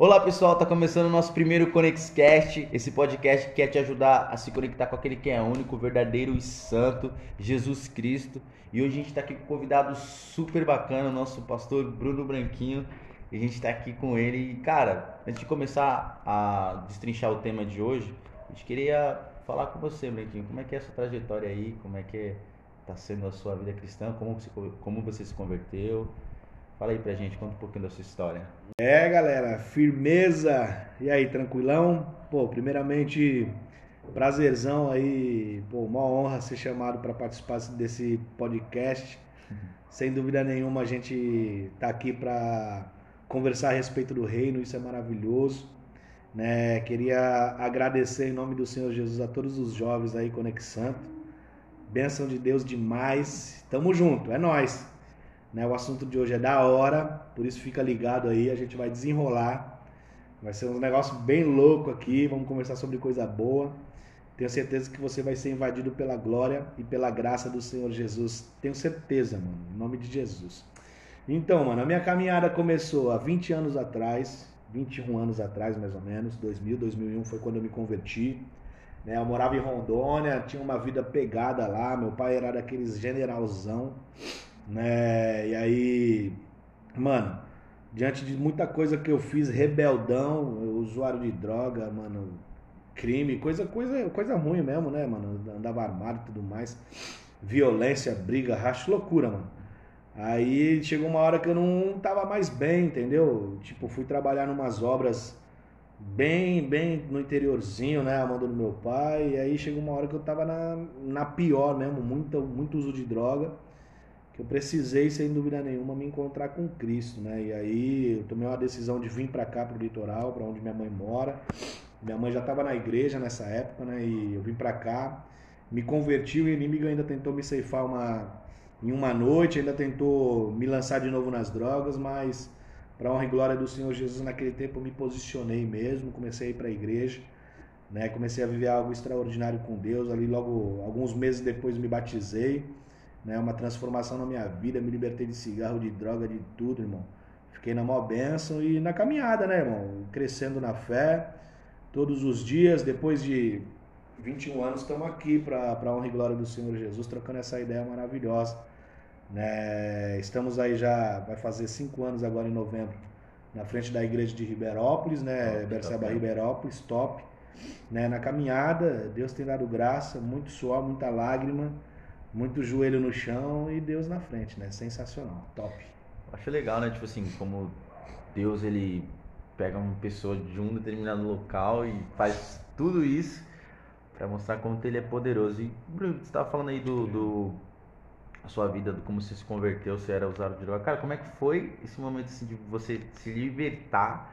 Olá pessoal, tá começando o nosso primeiro ConexCast, esse podcast que quer te ajudar a se conectar com aquele que é único, verdadeiro e santo, Jesus Cristo. E hoje a gente está aqui com um convidado super bacana, o nosso pastor Bruno Branquinho. E a gente está aqui com ele. E cara, antes de começar a destrinchar o tema de hoje, a gente queria falar com você, Branquinho, como é que é a sua trajetória aí, como é que está sendo a sua vida cristã, como como você se converteu. Fala aí pra gente, conta um pouquinho da sua história. É, galera, firmeza. E aí, tranquilão? Pô, primeiramente, prazerzão aí, pô, uma honra ser chamado para participar desse podcast. Sem dúvida nenhuma, a gente tá aqui para conversar a respeito do reino, isso é maravilhoso. Né? Queria agradecer em nome do Senhor Jesus a todos os jovens aí Conexanto. Bênção de Deus demais. Tamo junto, é nós. Né? O assunto de hoje é da hora, por isso fica ligado aí, a gente vai desenrolar. Vai ser um negócio bem louco aqui, vamos conversar sobre coisa boa. Tenho certeza que você vai ser invadido pela glória e pela graça do Senhor Jesus. Tenho certeza, mano, em nome de Jesus. Então, mano, a minha caminhada começou há 20 anos atrás, 21 anos atrás mais ou menos, 2000, 2001 foi quando eu me converti. Né? Eu morava em Rondônia, tinha uma vida pegada lá, meu pai era daqueles generalzão né? E aí, mano, diante de muita coisa que eu fiz, rebeldão, usuário de droga, mano, crime, coisa, coisa, coisa ruim mesmo, né, mano? Andava armado e tudo mais. Violência, briga, racha, loucura, mano. Aí chegou uma hora que eu não tava mais bem, entendeu? Tipo, fui trabalhar numas obras bem, bem no interiorzinho, né, a mão do meu pai. E aí chegou uma hora que eu tava na, na pior mesmo, muito, muito uso de droga que eu precisei, sem dúvida nenhuma, me encontrar com Cristo, né? E aí eu tomei uma decisão de vir para cá, para o litoral, para onde minha mãe mora. Minha mãe já estava na igreja nessa época, né? E eu vim para cá, me converti, o inimigo ainda tentou me ceifar uma, em uma noite, ainda tentou me lançar de novo nas drogas, mas para honra e glória do Senhor Jesus, naquele tempo eu me posicionei mesmo, comecei a ir para a igreja, né? Comecei a viver algo extraordinário com Deus. Ali logo alguns meses depois me batizei né? Uma transformação na minha vida, me libertei de cigarro, de droga, de tudo, irmão. Fiquei na maior bênção e na caminhada, né, irmão? Crescendo na fé, todos os dias, depois de 21 anos, estamos aqui para a honra e glória do Senhor Jesus, trocando essa ideia maravilhosa. Né? Estamos aí já, vai fazer cinco anos agora em novembro, na frente da igreja de Ribeirópolis, né? Berceba Ribeirópolis, top. Né? Na caminhada, Deus tem dado graça, muito suor, muita lágrima muito joelho no chão e Deus na frente, né? Sensacional, top. Acho legal, né? Tipo assim, como Deus ele pega uma pessoa de um determinado local e faz tudo isso para mostrar como ele é poderoso. E Bruno, você estava falando aí do, do a sua vida, do como você se converteu, você era usado de droga. Cara, como é que foi esse momento assim, de você se libertar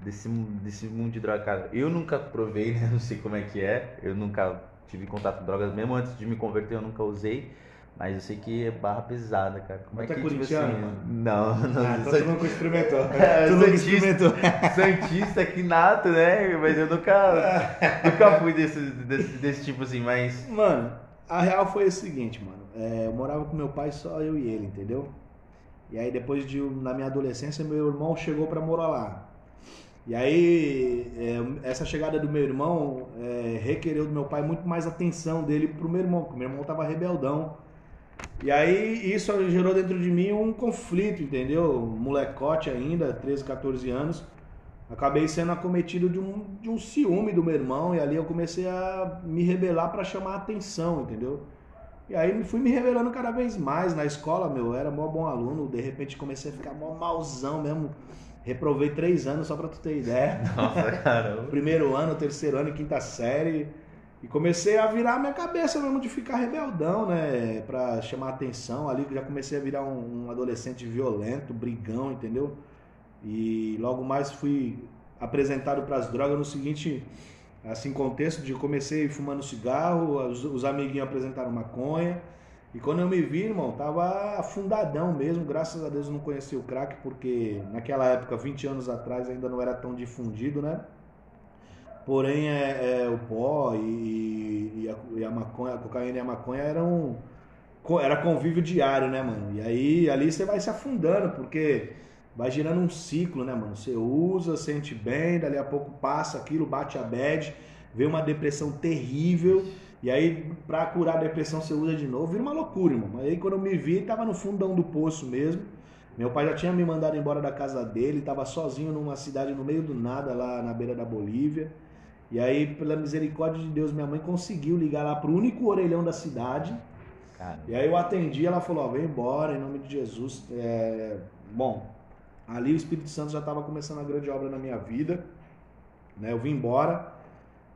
desse, desse mundo de droga? Cara, eu nunca provei, né? Não sei como é que é. Eu nunca tive contato com drogas, mesmo antes de me converter eu nunca usei. Mas eu sei que é barra pesada, cara. Como é que, tipo assim, Não, não. Ah, então tu nunca experimentou. É, tu nunca experimentou. Santista aqui nato, né? Mas eu nunca, nunca fui desse, desse, desse tipo assim, mas... Mano, a real foi o seguinte, mano. É, eu morava com meu pai, só eu e ele, entendeu? E aí depois de, na minha adolescência, meu irmão chegou pra morar lá. E aí, é, essa chegada do meu irmão é, requereu do meu pai muito mais atenção dele pro meu irmão, porque meu irmão tava rebeldão. E aí, isso gerou dentro de mim um conflito, entendeu? Molecote ainda, 13, 14 anos. Acabei sendo acometido de um, de um ciúme do meu irmão, e ali eu comecei a me rebelar para chamar atenção, entendeu? E aí fui me rebelando cada vez mais na escola, meu, eu era mó bom aluno, de repente comecei a ficar mó malzão mesmo Reprovei três anos só pra tu ter ideia. Nossa, caramba. Primeiro ano, terceiro ano, quinta série. E comecei a virar minha cabeça mesmo de ficar rebeldão, né? Pra chamar atenção. Ali já comecei a virar um, um adolescente violento, brigão, entendeu? E logo mais fui apresentado para as drogas no seguinte assim contexto de comecei fumando cigarro, os, os amiguinhos apresentaram maconha. E quando eu me vi, irmão, tava afundadão mesmo. Graças a Deus eu não conheci o crack, porque naquela época, 20 anos atrás, ainda não era tão difundido, né? Porém, é, é o pó e, e, a, e, a, maconha, a cocaína e a maconha eram. Era convívio diário, né, mano? E aí ali você vai se afundando, porque vai girando um ciclo, né, mano? Você usa, sente bem, dali a pouco passa aquilo, bate a bad, vê uma depressão terrível, e aí pra curar a depressão você usa de novo, vira uma loucura, irmão. Aí quando eu me vi, tava no fundão do poço mesmo. Meu pai já tinha me mandado embora da casa dele, tava sozinho numa cidade no meio do nada, lá na beira da Bolívia. E aí, pela misericórdia de Deus, minha mãe conseguiu ligar lá pro único orelhão da cidade. Cara. E aí eu atendi, ela falou, ó, vem embora, em nome de Jesus. É... Bom, ali o Espírito Santo já estava começando a grande obra na minha vida. Né? Eu vim embora,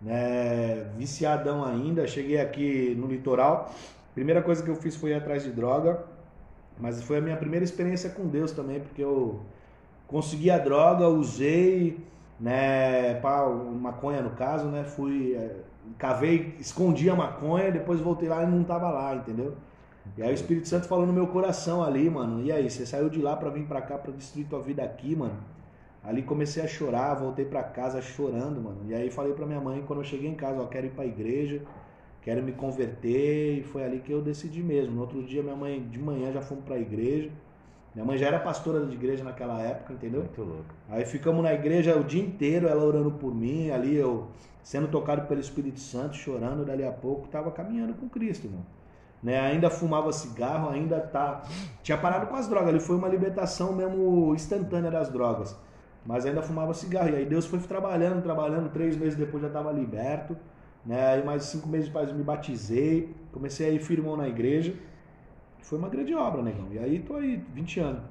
né? viciadão ainda, cheguei aqui no litoral. Primeira coisa que eu fiz foi ir atrás de droga, mas foi a minha primeira experiência com Deus também, porque eu consegui a droga, usei, né, pá, maconha no caso, né, fui, é, cavei, escondi a maconha, depois voltei lá e não tava lá, entendeu? E aí o Espírito Santo falou no meu coração ali, mano, e aí, você saiu de lá para vir para cá para destruir tua vida aqui, mano? Ali comecei a chorar, voltei para casa chorando, mano. E aí falei para minha mãe quando eu cheguei em casa, ó, quero ir para igreja, quero me converter, e foi ali que eu decidi mesmo. No outro dia minha mãe de manhã já fomos para a igreja. Minha mãe já era pastora de igreja naquela época, entendeu? Muito louco. Aí ficamos na igreja o dia inteiro, ela orando por mim, ali eu sendo tocado pelo Espírito Santo, chorando, dali a pouco estava caminhando com Cristo, irmão. Né? Ainda fumava cigarro, ainda tá tinha parado com as drogas, ali foi uma libertação mesmo instantânea das drogas. Mas ainda fumava cigarro. E aí Deus foi trabalhando, trabalhando, três meses depois já estava liberto. Né? Aí mais cinco meses depois me batizei, comecei a ir firmão na igreja. Foi uma grande obra, negão. E aí tô aí, 20 anos.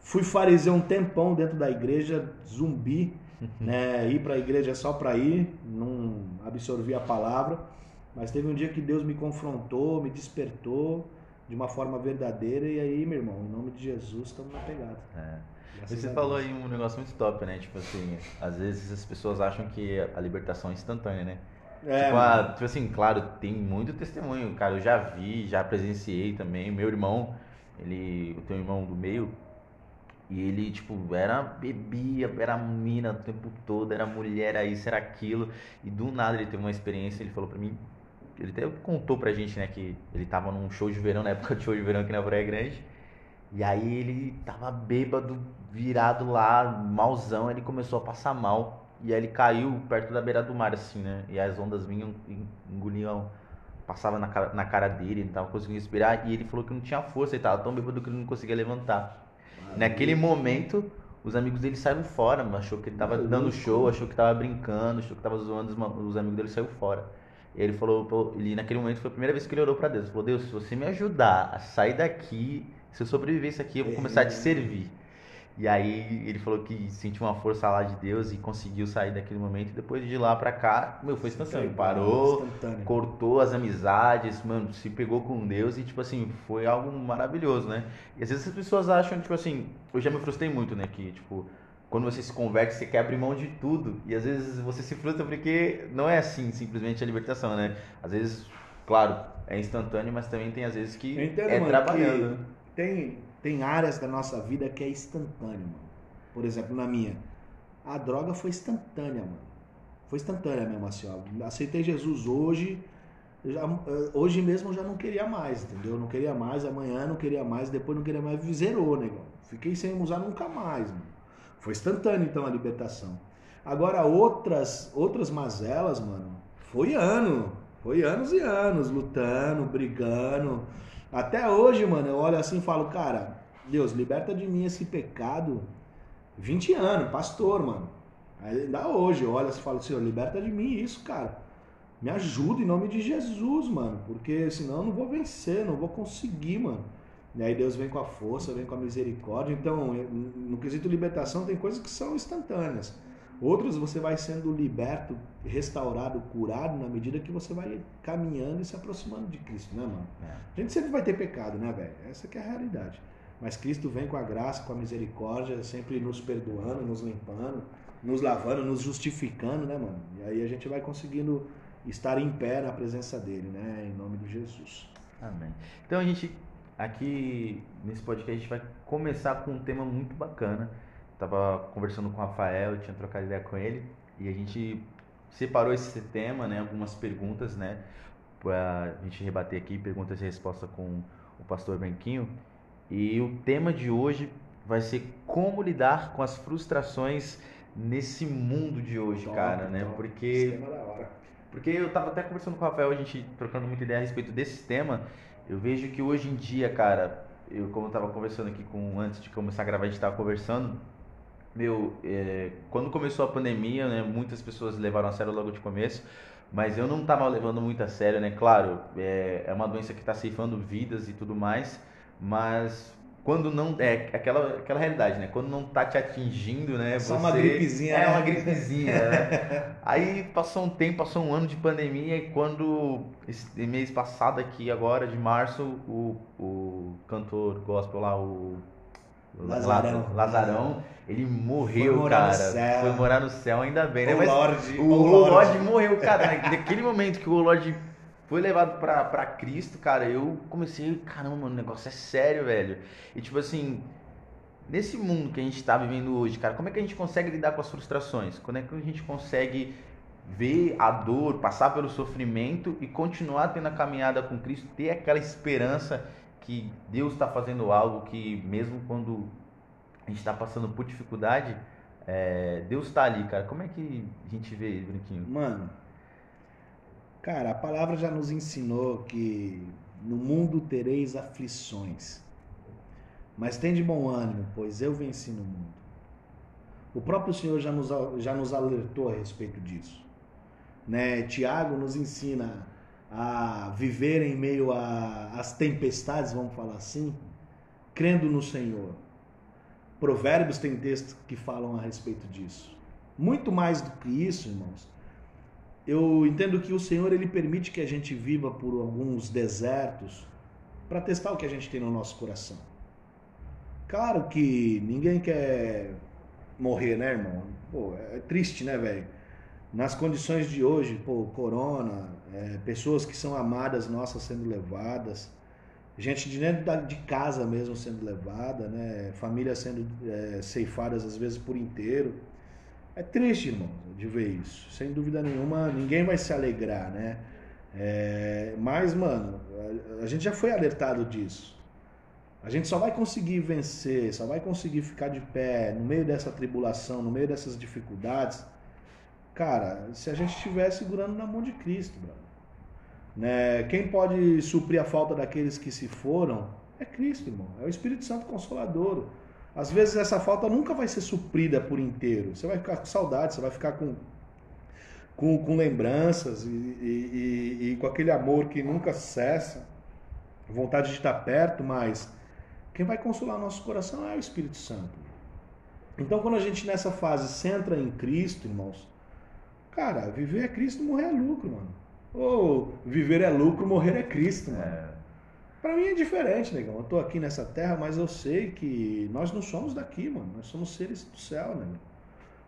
Fui fariseu um tempão dentro da igreja, zumbi, né? Ir para a igreja só para ir, não absorvi a palavra. Mas teve um dia que Deus me confrontou, me despertou de uma forma verdadeira. E aí, meu irmão, em nome de Jesus, estamos na pegada. É. Você falou aí um negócio muito top, né? Tipo assim, às vezes as pessoas acham que a libertação é instantânea, né? É, tipo, a, tipo, assim, claro, tem muito testemunho, cara. Eu já vi, já presenciei também. Meu irmão, ele, o teu irmão do meio, e ele, tipo, era bebia, era mina o tempo todo, era mulher, era isso, era aquilo. E do nada ele teve uma experiência, ele falou pra mim, ele até contou pra gente, né, que ele tava num show de verão, na época de show de verão aqui na Praia Grande. E aí ele tava bêbado, virado lá, malzão, ele começou a passar mal. E aí ele caiu perto da beira do mar, assim, né? E as ondas vinham, engoliam, passava na cara, na cara dele, ele não tava conseguindo respirar. E ele falou que não tinha força, ele tava tão bêbado que ele não conseguia levantar. Naquele momento, os amigos dele saíram fora, mano. Achou que ele tava dando show, achou que tava brincando, achou que tava zoando, os, os amigos dele saíram fora. E ele falou, ele naquele momento foi a primeira vez que ele orou para Deus. Ele falou, Deus, se você me ajudar a sair daqui, se eu sobreviver isso aqui, eu vou começar a te servir. E aí ele falou que sentiu uma força lá de Deus e conseguiu sair daquele momento. E depois de lá pra cá, meu, foi instantâneo. Parou, instantâneo. cortou as amizades, mano, se pegou com Deus e, tipo assim, foi algo maravilhoso, né? E às vezes as pessoas acham, tipo assim, eu já me frustrei muito, né? Que, tipo, quando você se converte, você quer abrir mão de tudo. E às vezes você se frustra porque não é assim, simplesmente a libertação, né? Às vezes, claro, é instantâneo, mas também tem às vezes que entendo, é mano, trabalhando. Tem tem áreas da nossa vida que é instantâneo, mano. Por exemplo, na minha. A droga foi instantânea, mano. Foi instantânea mesmo, assim, ó. Aceitei Jesus hoje. Já, hoje mesmo eu já não queria mais, entendeu? Não queria mais, amanhã não queria mais, depois não queria mais, zerou, negão. Fiquei sem usar nunca mais, mano. Foi instantâneo, então, a libertação. Agora, outras, outras mazelas, mano, foi ano. Foi anos e anos lutando, brigando, até hoje, mano, eu olho assim e falo, cara, Deus, liberta de mim esse pecado. 20 anos, pastor, mano. Ainda hoje, eu olho assim e falo, Senhor, liberta de mim isso, cara. Me ajuda em nome de Jesus, mano. Porque senão eu não vou vencer, não vou conseguir, mano. E aí Deus vem com a força, vem com a misericórdia. Então, no quesito libertação, tem coisas que são instantâneas. Outros você vai sendo liberto, restaurado, curado na medida que você vai caminhando e se aproximando de Cristo, né, mano? É. A gente sempre vai ter pecado, né, velho? Essa que é a realidade. Mas Cristo vem com a graça, com a misericórdia, sempre nos perdoando, nos limpando, nos lavando, nos justificando, né, mano? E aí a gente vai conseguindo estar em pé na presença dele, né, em nome de Jesus. Amém. Então a gente aqui nesse podcast a gente vai começar com um tema muito bacana Tava conversando com o Rafael, tinha trocado ideia com ele e a gente separou esse tema, né, algumas perguntas, né, para a gente rebater aqui, perguntas e respostas com o pastor Branquinho. E o tema de hoje vai ser como lidar com as frustrações nesse mundo de hoje, cara, né? Porque porque eu tava até conversando com o Rafael, a gente trocando muita ideia a respeito desse tema. Eu vejo que hoje em dia, cara, eu como eu tava conversando aqui com antes de começar a gravar, a gente tava conversando. Meu, é, quando começou a pandemia, né, muitas pessoas levaram a sério logo de começo, mas eu não tava levando muito a sério, né? Claro, é, é uma doença que está ceifando vidas e tudo mais, mas quando não é aquela aquela realidade, né? Quando não tá te atingindo, né? Só você, uma gripezinha. É né? uma gripezinha. né? Aí passou um tempo, passou um ano de pandemia e quando esse mês passado aqui agora de março o, o cantor gospel lá o Lazarão. Lazarão, ele morreu, cara. Foi morar no céu, ainda bem, né? O Mas Lorde, o, o Lorde. Lorde morreu, cara. Naquele momento que o Lorde foi levado pra, pra Cristo, cara, eu comecei, caramba, mano, o negócio é sério, velho. E tipo assim, nesse mundo que a gente tá vivendo hoje, cara, como é que a gente consegue lidar com as frustrações? Como é que a gente consegue ver a dor, passar pelo sofrimento e continuar tendo a caminhada com Cristo, ter aquela esperança que Deus está fazendo algo que mesmo quando a gente está passando por dificuldade, é, Deus está ali, cara. Como é que a gente vê, Brinquinho? Mano, Cara, a palavra já nos ensinou que no mundo tereis aflições. Mas tem de bom ânimo, pois eu venci no mundo. O próprio Senhor já nos, já nos alertou a respeito disso. Né? Tiago nos ensina a viver em meio às tempestades, vamos falar assim, crendo no Senhor. Provérbios tem textos que falam a respeito disso. Muito mais do que isso, irmãos, eu entendo que o Senhor ele permite que a gente viva por alguns desertos para testar o que a gente tem no nosso coração. Claro que ninguém quer morrer, né, irmão? Pô, é triste, né, velho? Nas condições de hoje, pô, corona, é, pessoas que são amadas nossas sendo levadas, gente de dentro de casa mesmo sendo levada, né? Famílias sendo é, ceifadas às vezes por inteiro. É triste, irmão, de ver isso. Sem dúvida nenhuma, ninguém vai se alegrar, né? É, mas, mano, a, a gente já foi alertado disso. A gente só vai conseguir vencer, só vai conseguir ficar de pé no meio dessa tribulação, no meio dessas dificuldades, cara, se a gente estiver segurando na mão de Cristo, brother. Né? Quem pode suprir a falta daqueles que se foram é Cristo, irmão. É o Espírito Santo Consolador. Às vezes essa falta nunca vai ser suprida por inteiro. Você vai ficar com saudade, você vai ficar com, com, com lembranças e, e, e, e com aquele amor que nunca cessa, vontade de estar perto, mas quem vai consolar nosso coração é o Espírito Santo. Então, quando a gente nessa fase centra em Cristo, irmãos, cara, viver é Cristo, morrer é lucro, mano. Ou viver é lucro, morrer é Cristo, mano. É. Para mim é diferente, negão. Eu tô aqui nessa terra, mas eu sei que nós não somos daqui, mano. Nós somos seres do céu, né?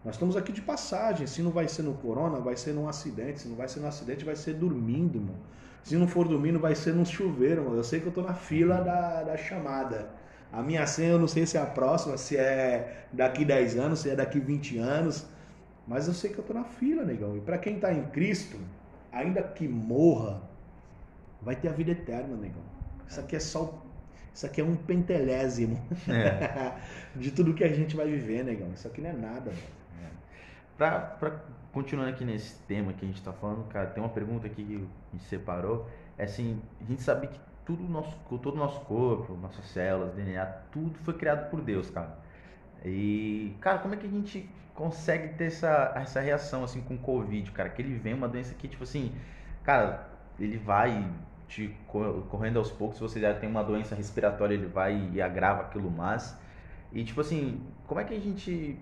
Nós estamos aqui de passagem. Se não vai ser no corona, vai ser num acidente. Se não vai ser no acidente, vai ser dormindo, mano. Se não for dormindo, vai ser num chuveiro, mano. Eu sei que eu tô na fila da, da chamada. A minha senha eu não sei se é a próxima, se é daqui 10 anos, se é daqui 20 anos. Mas eu sei que eu tô na fila, negão. E para quem tá em Cristo, ainda que morra, vai ter a vida eterna, negão. Isso aqui é só. Isso aqui é um pentelésimo é. de tudo que a gente vai viver, negão. Isso aqui não é nada. É. Pra, pra, continuando aqui nesse tema que a gente tá falando, cara, tem uma pergunta aqui que a gente separou. É assim, a gente sabe que tudo nosso, todo o nosso corpo, nossas células, DNA, tudo foi criado por Deus, cara. E, cara, como é que a gente consegue ter essa, essa reação, assim, com o Covid, cara? Que ele vem uma doença que, tipo assim, cara, ele vai te correndo aos poucos, se você já tem uma doença respiratória, ele vai e agrava aquilo mais. E tipo assim, como é que a gente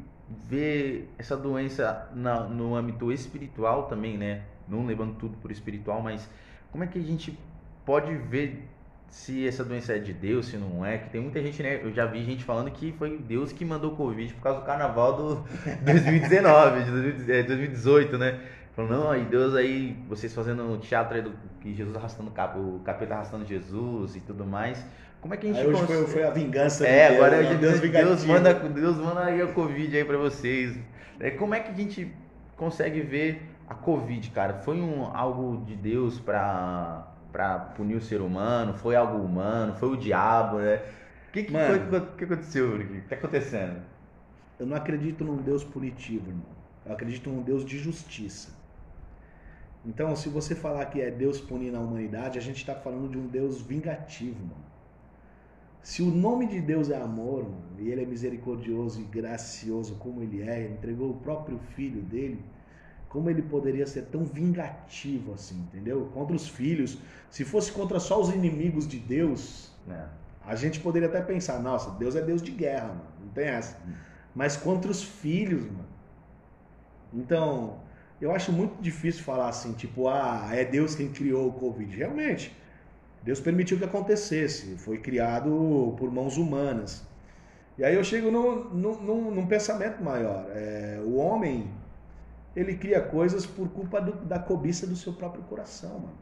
vê essa doença na, no âmbito espiritual também, né? Não levando tudo por espiritual, mas como é que a gente pode ver se essa doença é de Deus, se não é? Que tem muita gente, né? Eu já vi gente falando que foi Deus que mandou o Covid por causa do carnaval do 2019, de 2018, né? Falou, não, aí Deus aí, vocês fazendo teatro aí do que Jesus arrastando o capeta arrastando Jesus e tudo mais. Como é que a gente aí hoje foi, foi, a vingança É, de agora Deus, Deus, Deus, manda, Deus manda aí a Covid aí pra vocês. É, como é que a gente consegue ver a Covid, cara? Foi um, algo de Deus pra, pra punir o ser humano? Foi algo humano? Foi o diabo, né? que, que, Mano. foi- que aconteceu? O que tá acontecendo? Eu não acredito num Deus punitivo, irmão. Eu acredito num Deus de justiça. Então, se você falar que é Deus punindo a humanidade, a gente está falando de um Deus vingativo, mano. Se o nome de Deus é amor, mano, e ele é misericordioso e gracioso como ele é, ele entregou o próprio filho dele, como ele poderia ser tão vingativo assim, entendeu? Contra os filhos. Se fosse contra só os inimigos de Deus, É. a gente poderia até pensar, nossa, Deus é Deus de guerra, mano. Não tem essa. Mas contra os filhos, mano. Então, eu acho muito difícil falar assim, tipo, ah, é Deus quem criou o Covid. Realmente, Deus permitiu que acontecesse. Foi criado por mãos humanas. E aí eu chego num, num, num- num pensamento maior. É, o homem, ele cria coisas por culpa do- da cobiça do seu próprio coração, mano.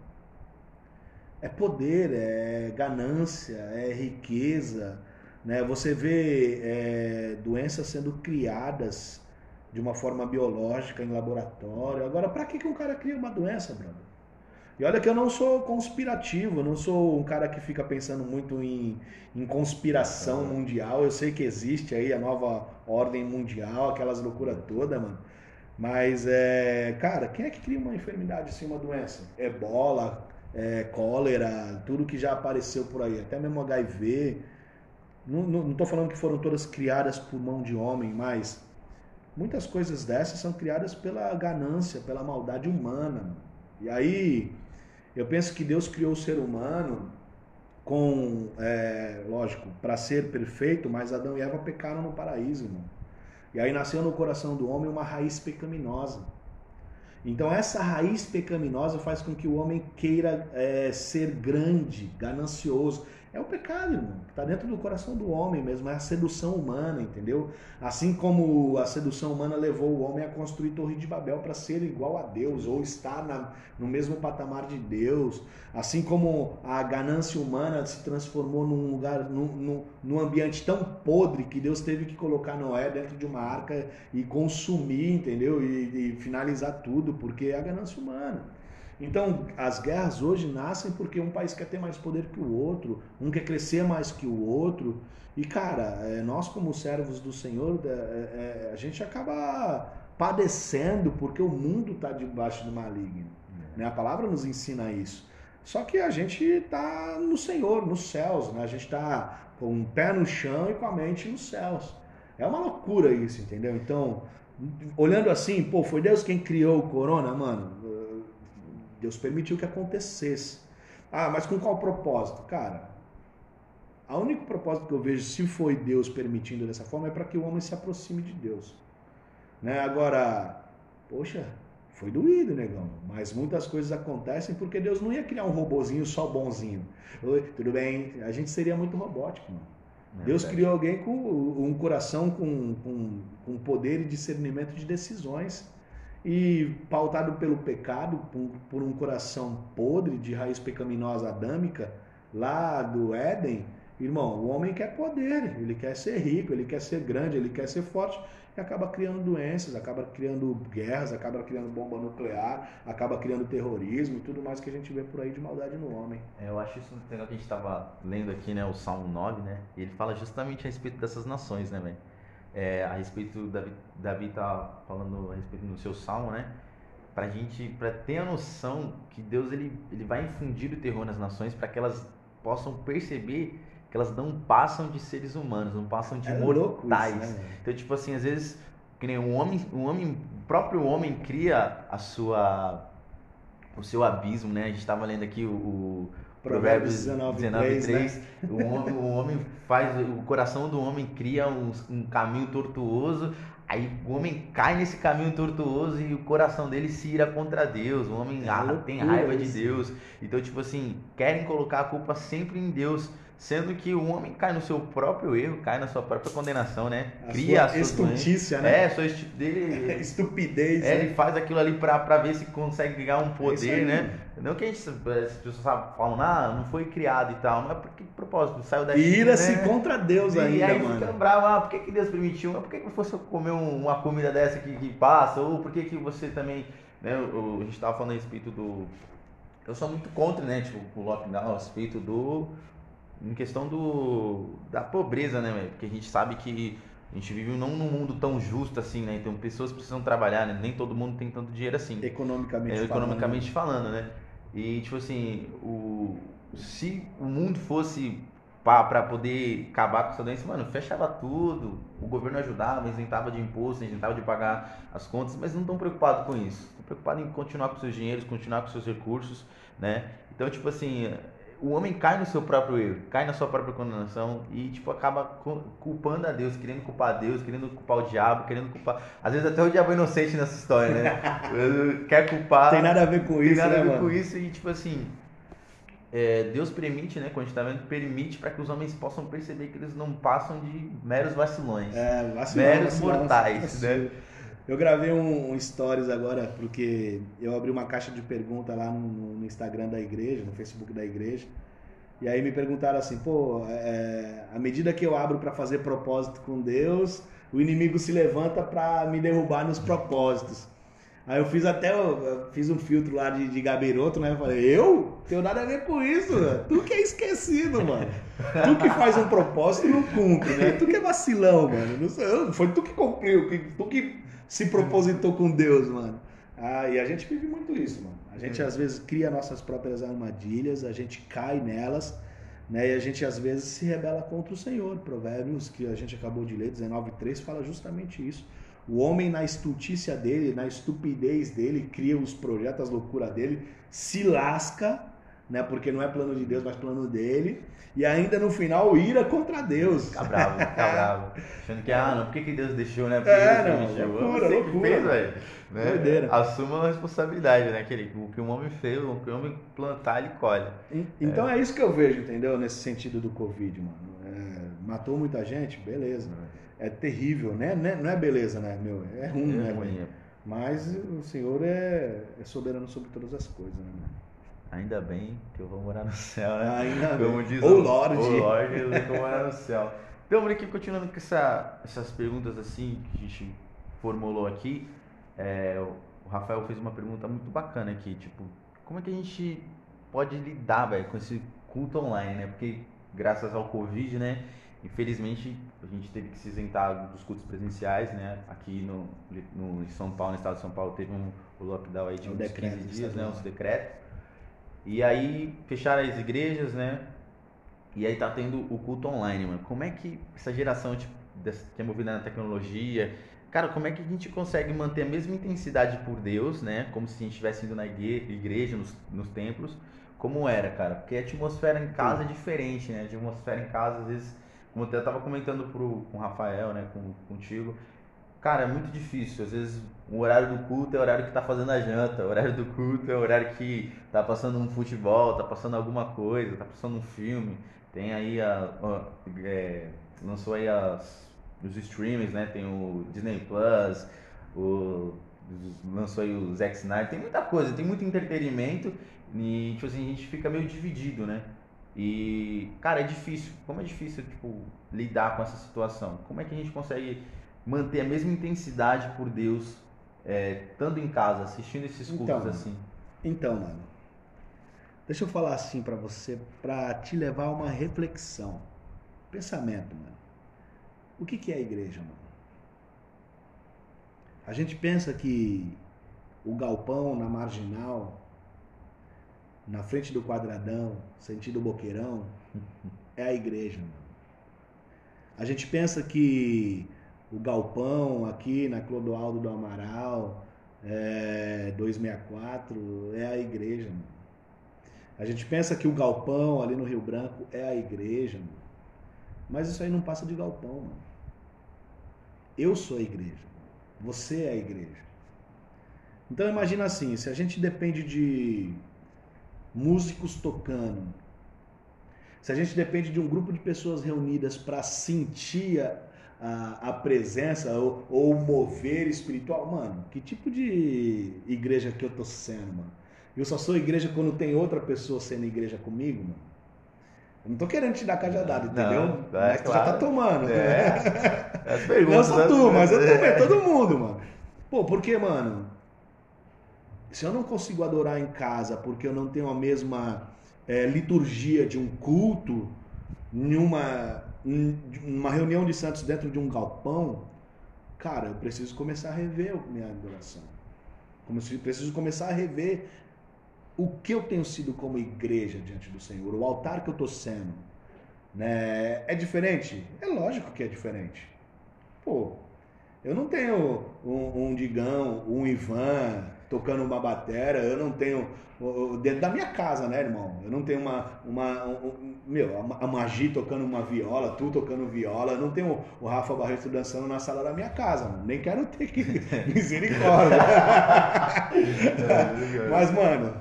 É poder, é ganância, é riqueza. Né? Você vê é, doenças sendo criadas de uma forma biológica em laboratório. Agora, para que, que um cara cria uma doença, brother? E olha que eu não sou conspirativo, eu não sou um cara que fica pensando muito em, em conspiração mundial. Eu sei que existe aí a nova ordem mundial, aquelas loucuras todas, mano. Mas, é, cara, quem é que cria uma enfermidade assim, uma doença? Ebola, é, cólera, tudo que já apareceu por aí, até mesmo HIV. Não, tô falando que foram todas criadas por mão de homem, mas muitas coisas dessas são criadas pela ganância, pela maldade humana. E aí, eu penso que Deus criou o ser humano com, é, lógico, para ser perfeito, mas Adão e Eva pecaram no paraíso, irmão. E aí nasceu no coração do homem uma raiz pecaminosa. Então essa raiz pecaminosa faz com que o homem queira é, ser grande, ganancioso. É o pecado, irmão, que está dentro do coração do homem mesmo, é a sedução humana, entendeu? Assim como a sedução humana levou o homem a construir Torre de Babel para ser igual a Deus, ou estar na, no mesmo patamar de Deus, assim como a ganância humana se transformou num lugar, num, num, num ambiente tão podre que Deus teve que colocar Noé dentro de uma arca e consumir, entendeu? E, e finalizar tudo, porque é a ganância humana. Então, as guerras hoje nascem porque um país quer ter mais poder que o outro, um quer crescer mais que o outro. E, cara, é, nós, como servos do Senhor, é, é, a gente acaba padecendo porque o mundo está debaixo do maligno. Né? A palavra nos ensina isso. Só que a gente está no Senhor, nos céus, né? a gente está com um pé no chão e com a mente nos céus. É uma loucura isso, entendeu? Então, olhando assim, pô, foi Deus quem criou o corona, mano? Deus permitiu que acontecesse. Ah, mas com qual propósito? Cara, o único propósito que eu vejo, se foi Deus permitindo dessa forma, é para que o homem se aproxime de Deus. Né? Agora, poxa, foi doído, negão. Mas muitas coisas acontecem porque Deus não ia criar um robozinho só bonzinho. Oi, tudo bem? A gente seria muito robótico, mano. É Deus verdade. criou alguém com um coração com, com, com poder e discernimento de decisões. E pautado pelo pecado, por, um coração podre de raiz pecaminosa adâmica, lá do Éden, irmão, o homem quer poder, ele quer ser rico, ele quer ser grande, ele quer ser forte, e acaba criando doenças, acaba criando guerras, acaba criando bomba nuclear, acaba criando terrorismo e tudo mais que a gente vê por aí de maldade no homem. É, eu acho isso legal que a gente estava lendo aqui, né, o Salmo 9, né? E ele fala justamente a respeito dessas nações, né, velho? É, a respeito, Davi, Davi tá falando a respeito no seu salmo, né? Pra gente, pra ter a noção que Deus ele, ele vai infundir o terror nas nações para que elas possam perceber que elas não passam de seres humanos, não passam de É mortais. isso, né? Então, tipo assim, às vezes, que nem um homem, um homem, o próprio homem cria a sua, o seu abismo, né? A gente estava lendo aqui o Provérbios Provérbios 19, 19, 3, 3. O, homem, o homem faz, o coração do homem cria um, um caminho tortuoso, aí o homem cai nesse caminho tortuoso e o coração dele se ira contra Deus. O homem É ah, tem raiva de. Deus. Então, tipo assim, querem colocar a culpa sempre em Deus. Sendo que o homem cai no seu próprio erro, cai na sua própria condenação, né? A Cria sua a sua doença. estultícia, né? É, sua dele. Estupidez, É, né? ele faz aquilo ali pra, pra ver se consegue ganhar um É poder, né? Não que a gente, as pessoas falam, ah, não foi criado e tal, mas por que propósito? Saiu da E ira-se né? contra Deus e ainda, aí mano. fica bravo, ah, por que, que Deus permitiu? Por que, que fosse eu comer um- uma comida dessa que, que passa? Ou por que, que você também, né, a gente tava falando a respeito do... Eu sou muito contra, né, tipo, o lockdown, a respeito do... em questão do da pobreza, né? Porque a gente sabe que a gente vive não num mundo tão justo assim, né? Então pessoas precisam trabalhar, né? Nem todo mundo tem tanto dinheiro assim. Economicamente É, falando. economicamente falando, né? E tipo assim, o, se o mundo fosse para poder acabar com essa doença, mano, fechava tudo, o governo ajudava, isentava de imposto, isentava de pagar as contas, mas não estão preocupados com isso. Estão preocupados em continuar com seus dinheiros, continuar com seus recursos, né? Então, tipo assim, o homem cai no seu próprio erro, cai na sua própria condenação e, tipo, acaba cu- culpando a Deus, querendo culpar a Deus, querendo culpar o diabo, querendo culpar... Às vezes até o diabo é inocente nessa história, né? Quer culpar... Tem nada a ver com Tem isso, nada né, a ver mano? com isso e tipo assim, é, Deus permite, né, quando a gente tá vendo, permite para que os homens possam perceber que eles não passam de meros vacilões. É, vacilão, Meros vacilão, mortais, vacilo. né? Eu gravei um, um stories agora, porque eu abri uma caixa de pergunta lá no, no Instagram da igreja, no Facebook da igreja. E aí me perguntaram assim, pô, é, à medida que eu abro para fazer propósito com Deus, o inimigo se levanta para me derrubar nos propósitos. Aí eu fiz até, eu fiz um filtro lá de, de gabiroto, né? Eu falei, eu? Tenho nada a ver com isso, né? Tu que é esquecido, mano. Tu que faz um propósito e não cumpre, né? Tu que é vacilão, mano. Não eu, foi tu que cumpriu, tu que se propositou com Deus, mano. Ah, e a gente vive muito isso, mano. A gente Uhum. às vezes cria nossas próprias armadilhas, a gente cai nelas, né? E a gente às vezes se rebela contra o Senhor. Provérbios que a gente acabou de ler, 19:3 fala justamente isso. O homem na estultícia dele, na estupidez dele, cria os projetos, as loucuras dele, se lasca, né? Porque não é plano de Deus, mas plano dele. E ainda no final ira contra Deus. Fica bravo, fica bravo. Achando que, ah, não, por que, que Deus deixou, né? Por que É, Deus não, permitiu? loucura, Você que loucura. fez, velho. Né? Doideira. Assuma a responsabilidade, né? Aquele, o que um homem fez, o que um homem plantar, ele colhe. Então é. isso que eu vejo, entendeu? Nesse sentido do Covid, mano. É, matou muita gente, beleza. É terrível, né? Né- Não é beleza, né, meu? É ruim, né, É ruim. velho? Mas o Senhor é, é soberano sobre todas as coisas, né, mano? Ainda bem que eu vou morar no céu, né? Ainda Como bem. diz Ô, Lorde. O Lorde, eu vou morar no céu. Então, aqui continuando com essa- essas perguntas assim que a gente formulou aqui, é, o Rafael fez uma pergunta muito bacana aqui, tipo, como é que a gente pode lidar, velho, com esse culto online, né? Porque graças ao Covid, né, infelizmente a gente teve que se isentar dos cultos presenciais, né? Aqui no, no em São Paulo, no estado de São Paulo, teve um o lockdown aí de O uns decreto 15 dias, né, os decretos. E aí fecharam as igrejas, né? E aí tá tendo o culto online, mano. Como é que essa geração tipo, que é movida na tecnologia, cara, como é que a gente consegue manter a mesma intensidade por Deus, né? Como se a gente estivesse indo na igre- igreja, nos, nos templos, como era, cara? Porque a atmosfera em casa é diferente, né? A atmosfera em casa, às vezes, como eu tava comentando pro, com o Rafael, né? Com, contigo, Cara, é muito difícil. Às vezes o horário do culto é o horário que tá fazendo a janta, o horário do culto é o horário que tá passando um futebol, tá passando alguma coisa, tá passando um filme. Tem aí a. a- é, lançou aí as, os streams, né? Tem o Disney Plus, o, lançou aí o Zack Snyder, tem muita coisa, tem muito entretenimento e tipo assim, a gente fica meio dividido, né? E, cara, é difícil. Como é difícil, tipo, lidar com essa situação? Como é que a gente consegue manter a mesma intensidade por Deus, é, estando em casa, assistindo esses cultos Então, assim? Então, mano, deixa eu falar assim pra você, pra te levar a uma reflexão. Pensamento, mano. O que que é a igreja, mano? A gente pensa que o galpão na marginal, na frente do quadradão, sentido boqueirão, é a igreja, mano. A gente pensa que o galpão aqui na Clodoaldo do Amaral, é, 264 é a igreja, mano. A gente pensa que o galpão ali no Rio Branco é a igreja, mano. Mas isso aí não passa de galpão, mano. Eu sou a igreja. Você é a igreja. Então imagina assim, se a gente depende de músicos tocando, se a gente depende de um grupo de pessoas reunidas para sentir a, a, presença ou, ou o mover espiritual, mano, que tipo de igreja que eu tô sendo, mano? Eu só sou igreja quando tem outra pessoa sendo igreja comigo, mano. Eu não tô querendo te dar cajadada, Não, entendeu? é mas tu já tá claro. tomando. É, as Não perguntas. só tu, mas eu É. também, todo mundo, mano. Pô, porque, mano, se eu não consigo adorar em casa porque eu não tenho a mesma é, liturgia de um culto, numa, numa reunião de santos dentro de um galpão, cara, eu preciso começar a rever minha adoração. Preciso começar a rever o que eu tenho sido como igreja diante do Senhor, o altar que eu estou sendo. Né? É diferente? É lógico que é diferente. Pô, eu não tenho um, um Digão, um Ivan tocando uma batera, eu não tenho dentro da minha casa, né, irmão? Eu não tenho uma uma um, meu, a Magi tocando uma viola, tu tocando viola, eu não tenho o Rafa Barreto dançando na sala da minha casa, mano. nem quero ter que misericórdia. Mas mano,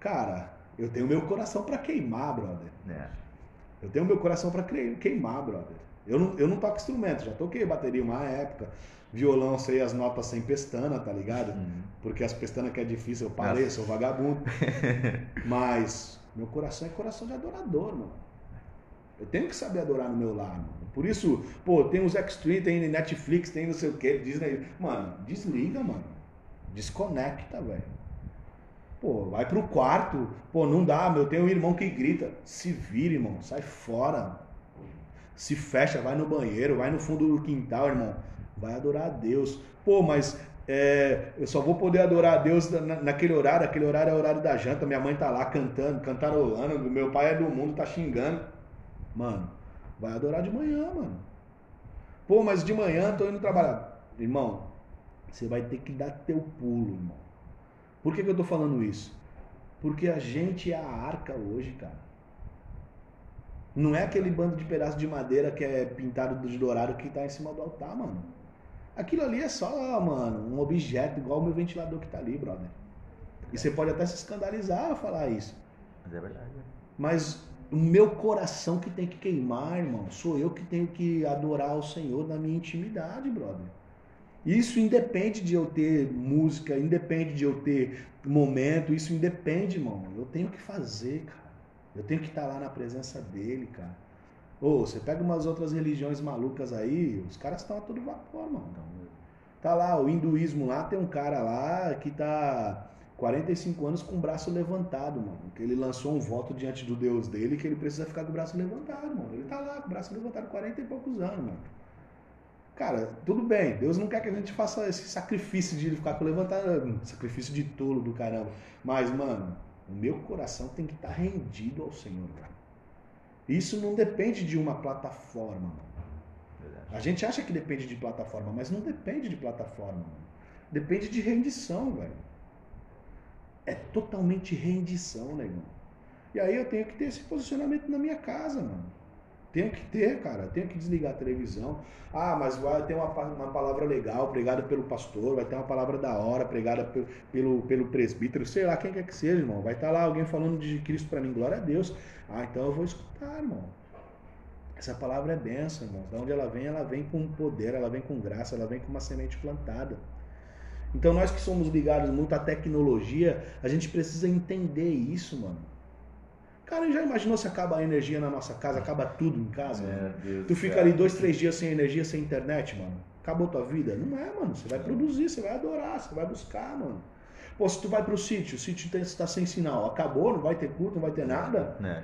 cara, eu tenho meu coração para queimar, brother. É. Eu tenho meu coração para queimar, brother. Eu não, eu não toco instrumento, já toquei bateria uma época. Violão, sei as notas sem pestana, tá ligado? Uhum. Porque as pestanas que é difícil, eu parei, Nossa. sou vagabundo. Mas meu coração é coração de adorador, mano. Eu tenho que saber adorar no meu lar, mano. Por isso, pô, tem os Extreme, tem Netflix, tem não sei o que, Disney. Mano, desliga, mano. Desconecta, velho. Pô, vai pro quarto. Pô, não dá, meu. Tem um irmão que grita. Se vira, irmão. Sai fora. Se fecha, vai no banheiro, vai no fundo do quintal, irmão. Vai adorar a Deus. Pô, mas é, eu só vou poder adorar a Deus na, naquele horário. Aquele horário é o horário da janta. Minha mãe tá lá cantando, cantarolando. Meu pai é do mundo, tá xingando. Mano, vai adorar de manhã, mano. Pô, mas de manhã tô indo trabalhar. Irmão, você vai ter que dar teu pulo, irmão. Por que, que eu tô falando isso? Porque a gente é a arca hoje, cara. Não é aquele bando de pedaço de madeira que é pintado de dourado que tá em cima do altar, mano. Aquilo ali é só, mano, um objeto igual o meu ventilador que tá ali, brother. E você pode até se escandalizar a falar isso. Mas é verdade. Mas o meu coração que tem que queimar, irmão. Sou eu que tenho que adorar o Senhor na minha intimidade, brother. Isso independe de eu ter música, independe de eu ter momento, isso independe, irmão. Eu tenho que fazer, cara. Eu tenho que estar lá na presença dele, cara. Ou você pega umas outras religiões malucas aí, os caras estão a todo vapor, mano. Tá lá, o hinduísmo lá, tem um cara lá que tá 45 anos com o braço levantado, mano. Que ele lançou um voto diante do Deus dele que ele precisa ficar com o braço levantado, mano. Ele tá lá com o braço levantado 40 e poucos anos, mano. Cara, tudo bem, Deus não quer que a gente faça esse sacrifício de ficar com levantado, sacrifício de tolo do caramba. Mas, mano, o meu coração tem que estar tá rendido ao Senhor, cara. Isso não depende de uma plataforma, mano. A gente acha que depende de plataforma, mas não depende de plataforma, mano. Depende de rendição, velho. É totalmente rendição, negão. E aí eu tenho que ter esse posicionamento na minha casa, mano. Tenho que ter, cara. Tenho que desligar a televisão. Ah, mas vai ter uma, uma palavra legal pregada pelo pastor, vai ter uma palavra da hora pregada pelo, pelo, pelo presbítero, sei lá quem quer que seja, irmão. Vai estar tá lá alguém falando de Cristo para mim, glória a Deus. Ah, então eu vou escutar, irmão. Essa palavra é benção, irmão. Da onde ela vem, ela vem com poder, ela vem com graça, ela vem com uma semente plantada. Então nós que somos ligados muito à tecnologia, a gente precisa entender isso, mano. Cara, já imaginou se acaba a energia na nossa casa, acaba tudo em casa? É, tu fica ali dois, três dias sem energia, sem internet, mano. Acabou tua vida? Não é, mano. Você vai produzir, você vai adorar, você vai buscar, mano. Pô, se tu vai pro sítio, o sítio está sem sinal, acabou, não vai ter culto, não vai ter nada. É.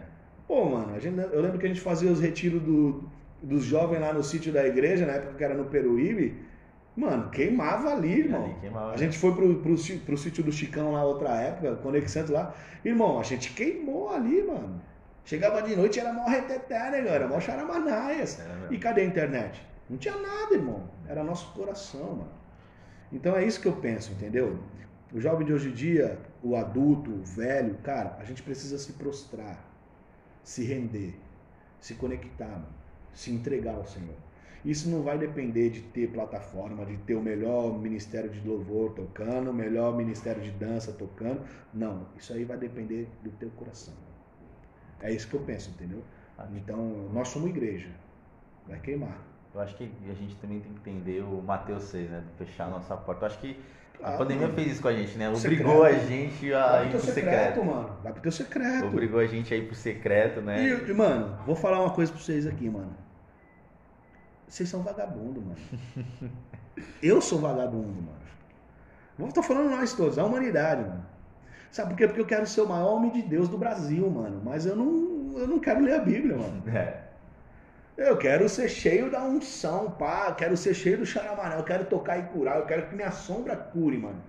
Pô, mano, gente, eu lembro que a gente fazia os retiros do, dos jovens lá no sítio da igreja, na época que era no Peruíbe. Mano, queimava ali, irmão. Ali, queimava, a gente foi pro, pro, pro, sítio do Chicão lá outra época, Conexante lá. Irmão, a gente queimou ali, mano. Chegava de noite era mó reteté, né, galera? Mó charamanaias. E cadê a internet? Não tinha nada, irmão. Era nosso coração, mano. Então é isso que eu penso, entendeu? O jovem de hoje em dia, o adulto, o velho, cara, a gente precisa se prostrar, se render, se conectar, mano, se entregar ao Senhor. Isso não vai depender de ter plataforma, de ter o melhor ministério de louvor tocando, o melhor ministério de dança tocando. Não, isso aí vai depender do teu coração. É isso que eu penso, entendeu? Então, nós somos igreja. Vai queimar. Eu acho que a gente também tem que entender o Mateus 6, né? De fechar a nossa porta. Eu acho que a pandemia mano. fez isso com a gente, né? Obrigou secreto. a gente a ir pro secreto, secreto. mano. Vai pro teu secreto. Obrigou a gente a ir pro secreto, né? E, mano, vou falar uma coisa pra vocês aqui, mano. Vocês são vagabundo, mano. Eu sou vagabundo, mano. Vou tô falando nós todos, a humanidade, mano. Sabe por quê? Porque eu quero ser o maior homem de Deus do Brasil, mano. Mas eu não, eu não quero ler a Bíblia, mano. É. Eu quero ser cheio da unção, pá. Eu quero ser cheio do xaramaré. Eu quero tocar e curar. Eu quero que minha sombra cure, mano.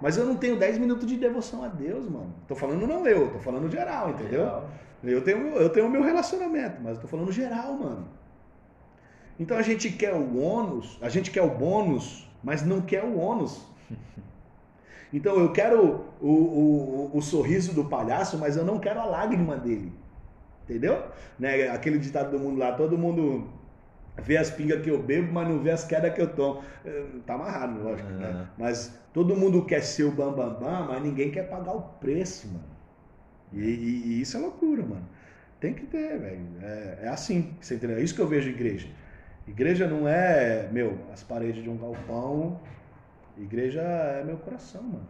Mas eu não tenho 10 minutos de devoção a Deus, mano. Tô falando não eu, tô falando geral, entendeu? Geral. Eu tenho eu tenho o meu relacionamento, mas eu tô falando geral, mano. Então a gente quer o ônus, a gente quer o bônus, mas não quer o ônus. Então eu quero o, o, o, sorriso do palhaço, mas eu não quero a lágrima dele. Entendeu? Né? Aquele ditado do mundo lá, todo mundo vê as pingas que eu bebo, mas não vê as quedas que eu tomo. Eh, tá amarrado, lógico. Né? Uhum. Mas todo mundo quer ser o bambambam, bam, bam, mas ninguém quer pagar o preço, mano. E, e, e isso é loucura, mano. Tem que ter, velho. É, é, assim, você entendeu? É isso que eu vejo igreja. Igreja não é, meu, as paredes de um galpão. Igreja é meu coração, mano.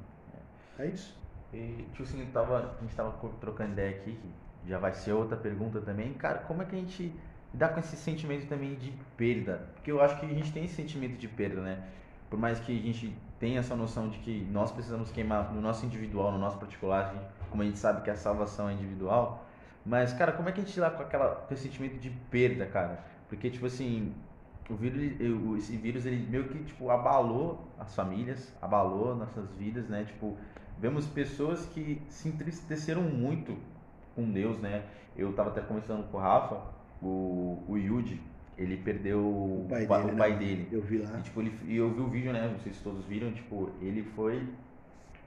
É isso. E, tio, assim, tava, a gente tava trocando ideia aqui, que já vai ser outra pergunta também. Cara, como é que a gente lidar com esse sentimento também de perda? Porque eu acho que a gente tem esse sentimento de perda, né? Por mais que a gente tenha essa noção de que nós precisamos queimar no nosso individual, no nosso particular, como a gente sabe que a salvação é individual. Mas, cara, como é que a gente lidar com, aquela, com esse sentimento de perda, cara? Porque, tipo assim, o vírus, esse vírus, ele meio que, tipo, abalou as famílias, abalou nossas vidas, né? Tipo, vemos pessoas que se entristeceram muito com Deus, né? Eu tava até conversando com o Rafa, o, o Yudi, ele perdeu o pai, o pai, dele, o pai né? dele. Eu vi lá. E, tipo, ele, e eu vi o vídeo, né? Não sei se todos viram, tipo, ele foi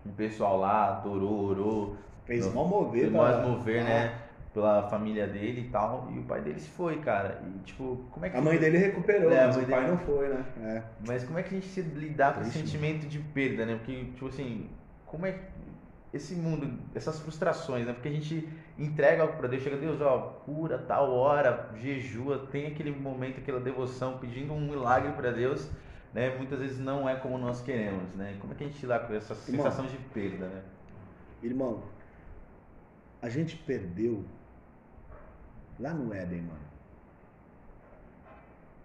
um pessoal lá, adorou, orou. Fez no- mal mover, fez mais mover, né? Pela família dele e tal. E o pai dele se foi, cara. E tipo, como é que. A mãe dele recuperou, É, mas o pai dele- não foi, né? É. Mas como é que a gente se lidar com esse Triste, sentimento de perda, né? Porque, tipo assim, como é que esse mundo, essas frustrações, né? Porque a gente entrega algo pra Deus, chega Deus, ó, cura tal hora, jejua, tem aquele momento, aquela devoção, pedindo um milagre pra Deus, né? Muitas vezes não é como nós queremos, né? Como é que a gente lidar com essa Irmão. sensação de perda, né? Irmão, a gente perdeu lá no Éden, mano.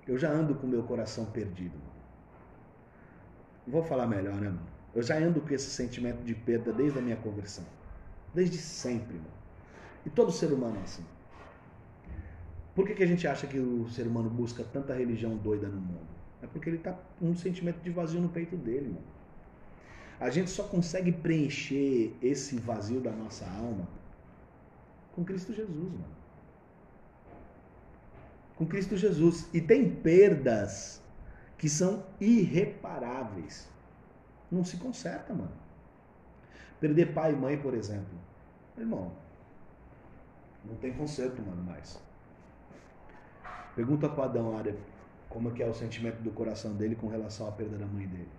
Eu já ando com meu coração perdido. Mano. Vou falar melhor, né, mano? Eu já ando com esse sentimento de perda desde a minha conversão. Desde sempre, mano. E todo ser humano é assim. Por que, que a gente acha que o ser humano busca tanta religião doida no mundo? É porque ele tá com um sentimento de vazio no peito dele, mano. A gente só consegue preencher esse vazio da nossa alma com Cristo Jesus, mano. Com Cristo Jesus. E tem perdas que são irreparáveis. Não se conserta, mano. Perder pai e mãe, por exemplo. Irmão, não tem conserto, mano, mais. Pergunta para Adão Área como é que é o sentimento do coração dele com relação à perda da mãe dele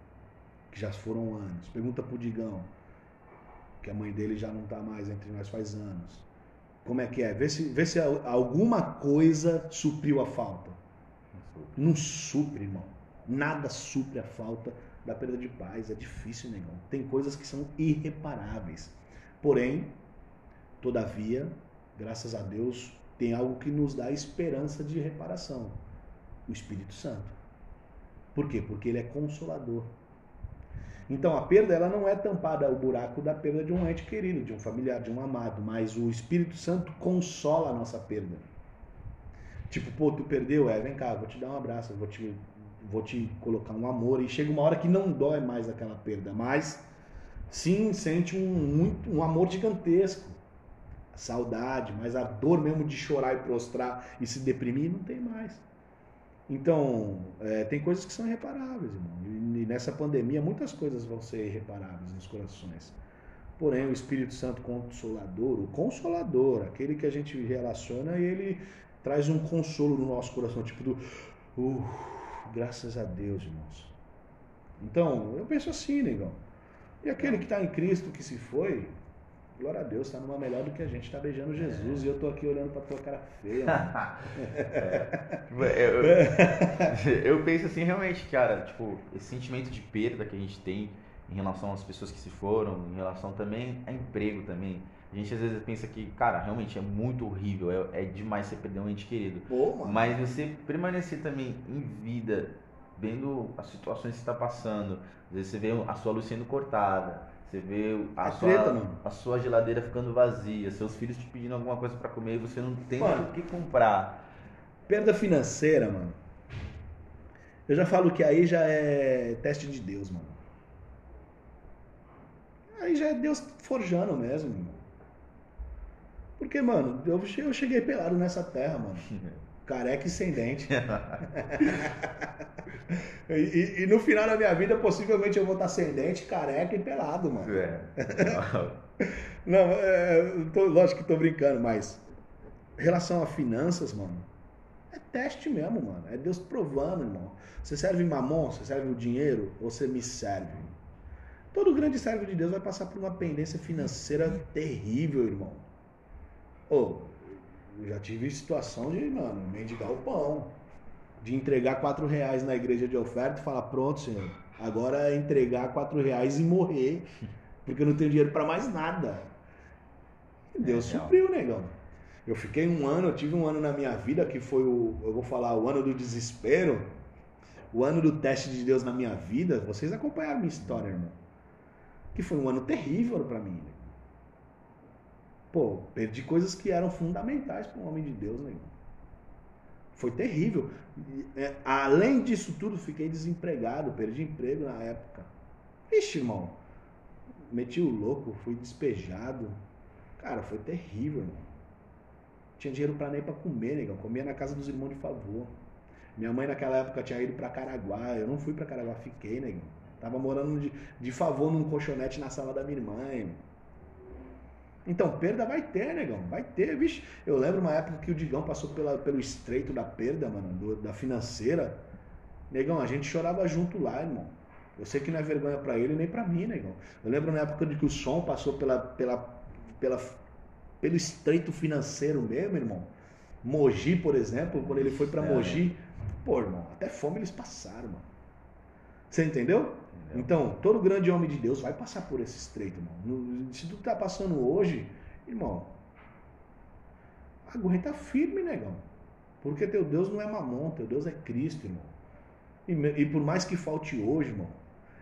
que já foram anos. Pergunta pro Digão, que a mãe dele já não tá mais entre nós faz anos. Como é que é? Vê se, vê se alguma coisa supriu a falta. Não supre, irmão. Nada supre a falta da perda de paz. É difícil, negão. Tem coisas que são irreparáveis. Porém, todavia, graças a Deus, tem algo que nos dá esperança de reparação. O Espírito Santo. Por quê? Porque ele é consolador. Então a perda ela não é tampada o buraco da perda de um ente querido, de um familiar, de um amado, mas o Espírito Santo consola a nossa perda. Tipo, pô, tu perdeu, é, vem cá, vou te dar um abraço, vou te, vou te colocar um amor e chega uma hora que não dói mais aquela perda, mas sim sente um, muito, um amor gigantesco, saudade, mas a dor mesmo de chorar e prostrar e se deprimir não tem mais. Então, é, tem coisas que são irreparáveis, irmão. E, e nessa pandemia, muitas coisas vão ser irreparáveis nos corações. Porém, o Espírito Santo Consolador, o Consolador, aquele que a gente relaciona ele traz um consolo no nosso coração, tipo do. Uh, graças a Deus, irmãos. Então, eu penso assim, negão. E aquele que está em Cristo, que se foi, glória a Deus, está numa melhor do que a gente, está beijando Jesus e eu tô aqui olhando para tua cara feia. É, eu, eu- penso assim, realmente, cara, tipo, esse sentimento de perda que a gente tem em relação às pessoas que se foram, em relação também a emprego também. A gente às vezes pensa que, cara, realmente é muito horrível, é, é demais você perder um ente querido. Pô. Mas você permanecer também em vida, vendo as situações que você está passando, às vezes você vê a sua luz sendo cortada, você vê a, É sua, treta, a sua geladeira ficando vazia, seus filhos te pedindo alguma coisa pra comer e você não tem Mano. o que comprar. Perda financeira, mano. Eu já falo que aí já é teste de Deus, mano. Aí já é Deus forjando mesmo, mano. Porque, mano, eu cheguei pelado nessa terra, mano. Careca e sem dente. e, e- e no final da minha vida, possivelmente eu vou estar sem dente, careca e pelado, mano. É. Não, é, tô- lógico que tô brincando, mas em relação a finanças, mano, é teste mesmo, mano. É Deus provando, irmão. Você serve mamon, você serve o dinheiro, ou você me serve? Todo grande servo de Deus vai passar por uma pendência financeira terrível, irmão. Ô, eu já tive situação de, mano, mendigar o pão. De entregar quatro reais na igreja de oferta e falar, pronto, senhor, agora é entregar quatro reais e morrer porque eu não tenho dinheiro pra mais nada. E Deus É, supriu, negão. Eu fiquei um ano, eu tive um ano na minha vida que foi o, eu vou falar, o ano do desespero, o ano do teste de Deus na minha vida. Vocês acompanharam minha história, irmão. Que foi um ano terrível pra mim. Né? Pô, perdi coisas que eram fundamentais para um homem de Deus, negão. Foi terrível. É, além disso tudo, fiquei desempregado, perdi emprego na época. Ixi, irmão, meti o louco, fui despejado. Cara, foi terrível, irmão. Tinha dinheiro pra nem pra comer, negão. Comia na casa dos irmãos de favor. Minha mãe naquela época tinha ido pra Caraguá. Eu não fui pra Caraguá, fiquei, negão. Tava morando de, de favor num colchonete na sala da minha irmã, irmão. Então, perda vai ter, negão. Vai ter, vixe. Eu lembro uma época que o Digão passou pela, pelo estreito da perda, mano, do- da financeira. Negão, a gente chorava junto lá, irmão. Eu sei que não é vergonha pra ele nem pra mim, negão. Eu lembro na época de que o som passou pela, pela, pela, pelo estreito financeiro mesmo, irmão. Mogi, por exemplo, quando ele foi pra É, Mogi, pô, irmão, até fome eles passaram, mano. Você entendeu? Então, todo grande homem de Deus vai passar por esse estreito, irmão. Se tu tá passando hoje, irmão, aguenta firme, negão. Porque teu Deus não é mamon, teu Deus é Cristo, irmão. E, e por mais que falte hoje, irmão,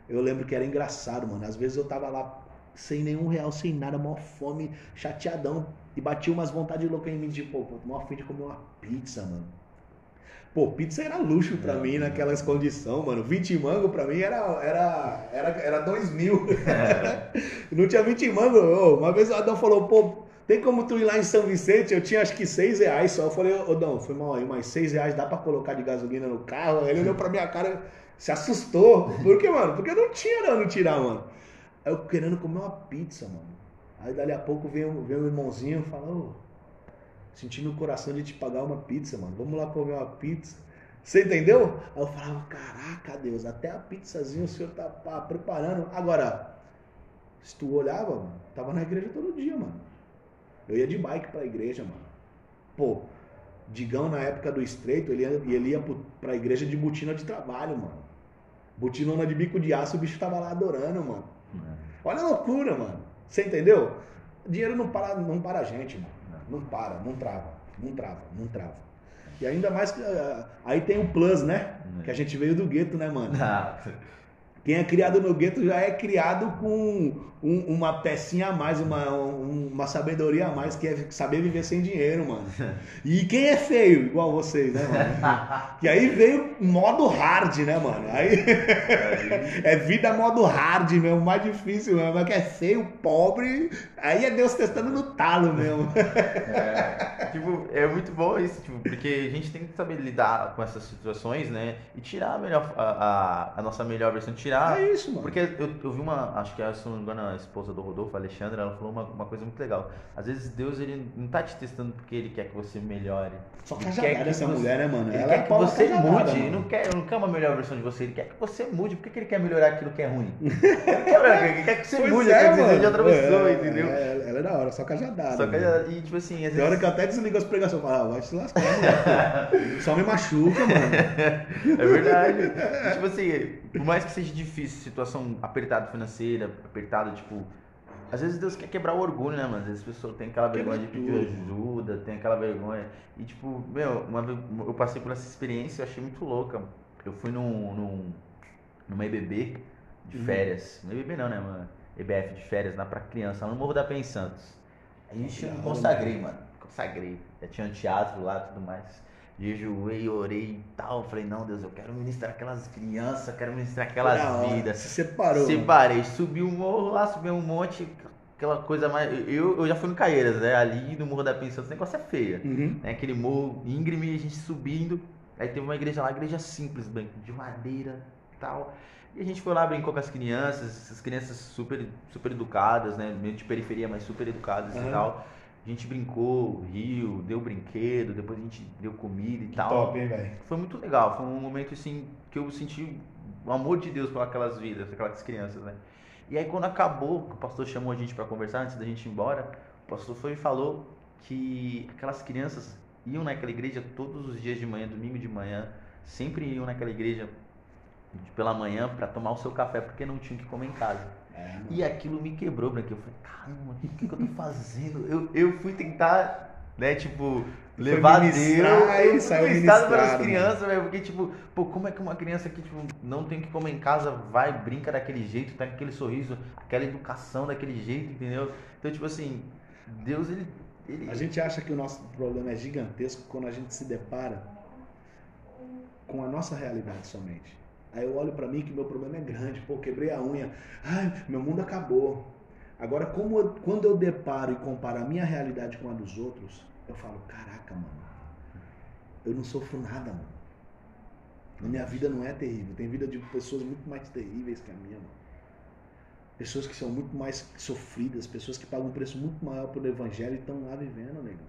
eu lembro que era engraçado, mano. Às vezes eu tava lá sem nenhum real, sem nada, maior fome, chateadão. E batia umas vontades loucas em mim, tipo, pô, maior fim de comer uma pizza, mano. Pô, pizza era luxo pra É. mim naquelas condições, mano. 20 mango pra mim era, era, era, era 2 mil. Não tinha 20 mango. Uma vez o Adão falou, pô, tem como tu ir lá em São Vicente? Eu tinha acho que 6 reais só. Eu falei, ô, Adão, foi mal aí, mas 6 reais dá pra colocar de gasolina no carro? Ele olhou pra minha cara, se assustou. Por quê, mano? Porque não tinha não, não tirar, mano. Aí eu querendo comer uma pizza, mano. Aí dali a pouco vem, vem um irmãozinho e fala, ô, senti no coração de te pagar uma pizza, mano. Vamos lá comer uma pizza. Você entendeu? Aí eu falava, caraca, Deus, até a pizzazinha o senhor tá pá, preparando. Agora, se tu olhava, mano, tava na igreja todo dia, mano. Eu ia de bike pra igreja, mano. Pô, Digão na época do estreito, ele ia, ele ia pra igreja de botina de trabalho, mano. Botinona de bico de aço, o bicho tava lá adorando, mano. Olha a loucura, mano. Você entendeu? Dinheiro não para, não para a gente, mano. Não para, não trava, não trava, não trava. E ainda mais que. ah, aí tem o plus, né? Que a gente veio do gueto, né, mano? Ah, Quem é criado no gueto já é criado com um- uma pecinha a mais, uma, um- uma sabedoria a mais, que é saber viver sem dinheiro, mano. E quem é feio, igual vocês, né, mano? Que aí veio modo hard, né, mano? Aí é vida modo hard mesmo, mais difícil mesmo. É que é feio, pobre, aí é Deus testando no talo mesmo. É, tipo, é muito bom isso, tipo, porque a gente tem que saber lidar com essas situações, né? E tirar a, melhor, a, a, a nossa melhor versão, tirar. É isso, mano. Porque eu, eu vi uma, acho que é, se não me engano, a esposa do Rodolfo, a Alexandra, ela falou uma, uma coisa muito legal. Às vezes Deus ele não tá te testando porque ele quer que você melhore. Só cajadada quer que essa você- mulher, né, mano? Ele Ela é quer que Paula você cajadada, mude, ele não quer, não quer uma melhor versão de você, ele quer que você mude. Por que, que ele quer melhorar aquilo que é ruim? Ele quer, ele quer que você Pois mude, é, quer que mano. seja outra pessoa, É, entendeu? é, ela é da hora, só cajadada. Só que, mano. e tipo assim, às Tem hora vezes. que eu até desligo as pregações e falo, ah, vai te lascar, mano. Só me machuca, mano. É verdade. E, tipo assim, por mais que seja difícil, situação apertada financeira, apertada, tipo. Às vezes Deus quer quebrar o orgulho, né, mano? Às vezes a pessoa tem aquela vergonha de pedir ajuda, tem aquela vergonha. E tipo, meu, uma vez eu passei por essa experiência eu achei muito louca. Eu fui num, num, numa EBB de Uhum. férias. Não EBB não, né, mano? EBF de férias lá pra criança, lá no Morro da Penha em Santos. A gente consagrei, mano. Consagrei. Já tinha um teatro lá e tudo mais. Jejuei, orei e tal. Falei, não, Deus, eu quero ministrar aquelas crianças, quero ministrar aquelas hora. vidas. Se separou. Separei, subi um morro lá, subi um monte, aquela coisa mais. Eu, eu já fui no Caieiras, né? Ali no Morro da Penha em Santos, o negócio é feio. Uhum. né? Aquele morro íngreme, a gente subindo. Aí teve uma igreja lá, igreja simples, bem, de madeira e tal. E a gente foi lá, brincou com as crianças, essas crianças super, super educadas, né? Meio de periferia, mas super educadas Aham. e tal. A gente brincou, riu, deu brinquedo, depois a gente deu comida e tal. Top, hein, velho? Foi muito legal, foi um momento assim que eu senti o amor de Deus por aquelas vidas, aquelas crianças, né? E aí quando acabou, que o pastor chamou a gente para conversar antes da gente ir embora, o pastor foi e falou que aquelas crianças iam naquela igreja todos os dias de manhã, domingo de manhã, sempre iam naquela igreja pela manhã para tomar o seu café porque não tinham que comer em casa. E aquilo me quebrou, porque eu falei, caramba, o que, que, eu tô fazendo? Eu, eu fui tentar, né, tipo, levar Deus. saiu ministrado pelas ministrado, crianças, velho, porque, tipo, pô, como é que uma criança que, tipo, não tem o que comer em casa, vai, brinca daquele jeito, tá com aquele sorriso, aquela educação daquele jeito, entendeu? Então, tipo assim, Deus, ele. ele A gente acha que o nosso problema é gigantesco quando a gente se depara com a nossa realidade somente. Aí eu olho pra mim que meu problema é grande, pô, quebrei a unha, ai, meu mundo acabou. Agora, como eu- quando eu deparo e comparo a minha realidade com a dos outros, eu falo, caraca, mano, eu não sofro nada, mano. A minha vida não é terrível, tem vida de pessoas muito mais terríveis que a minha, mano. Pessoas que são muito mais sofridas, pessoas que pagam um preço muito maior pelo evangelho e estão lá vivendo, negão.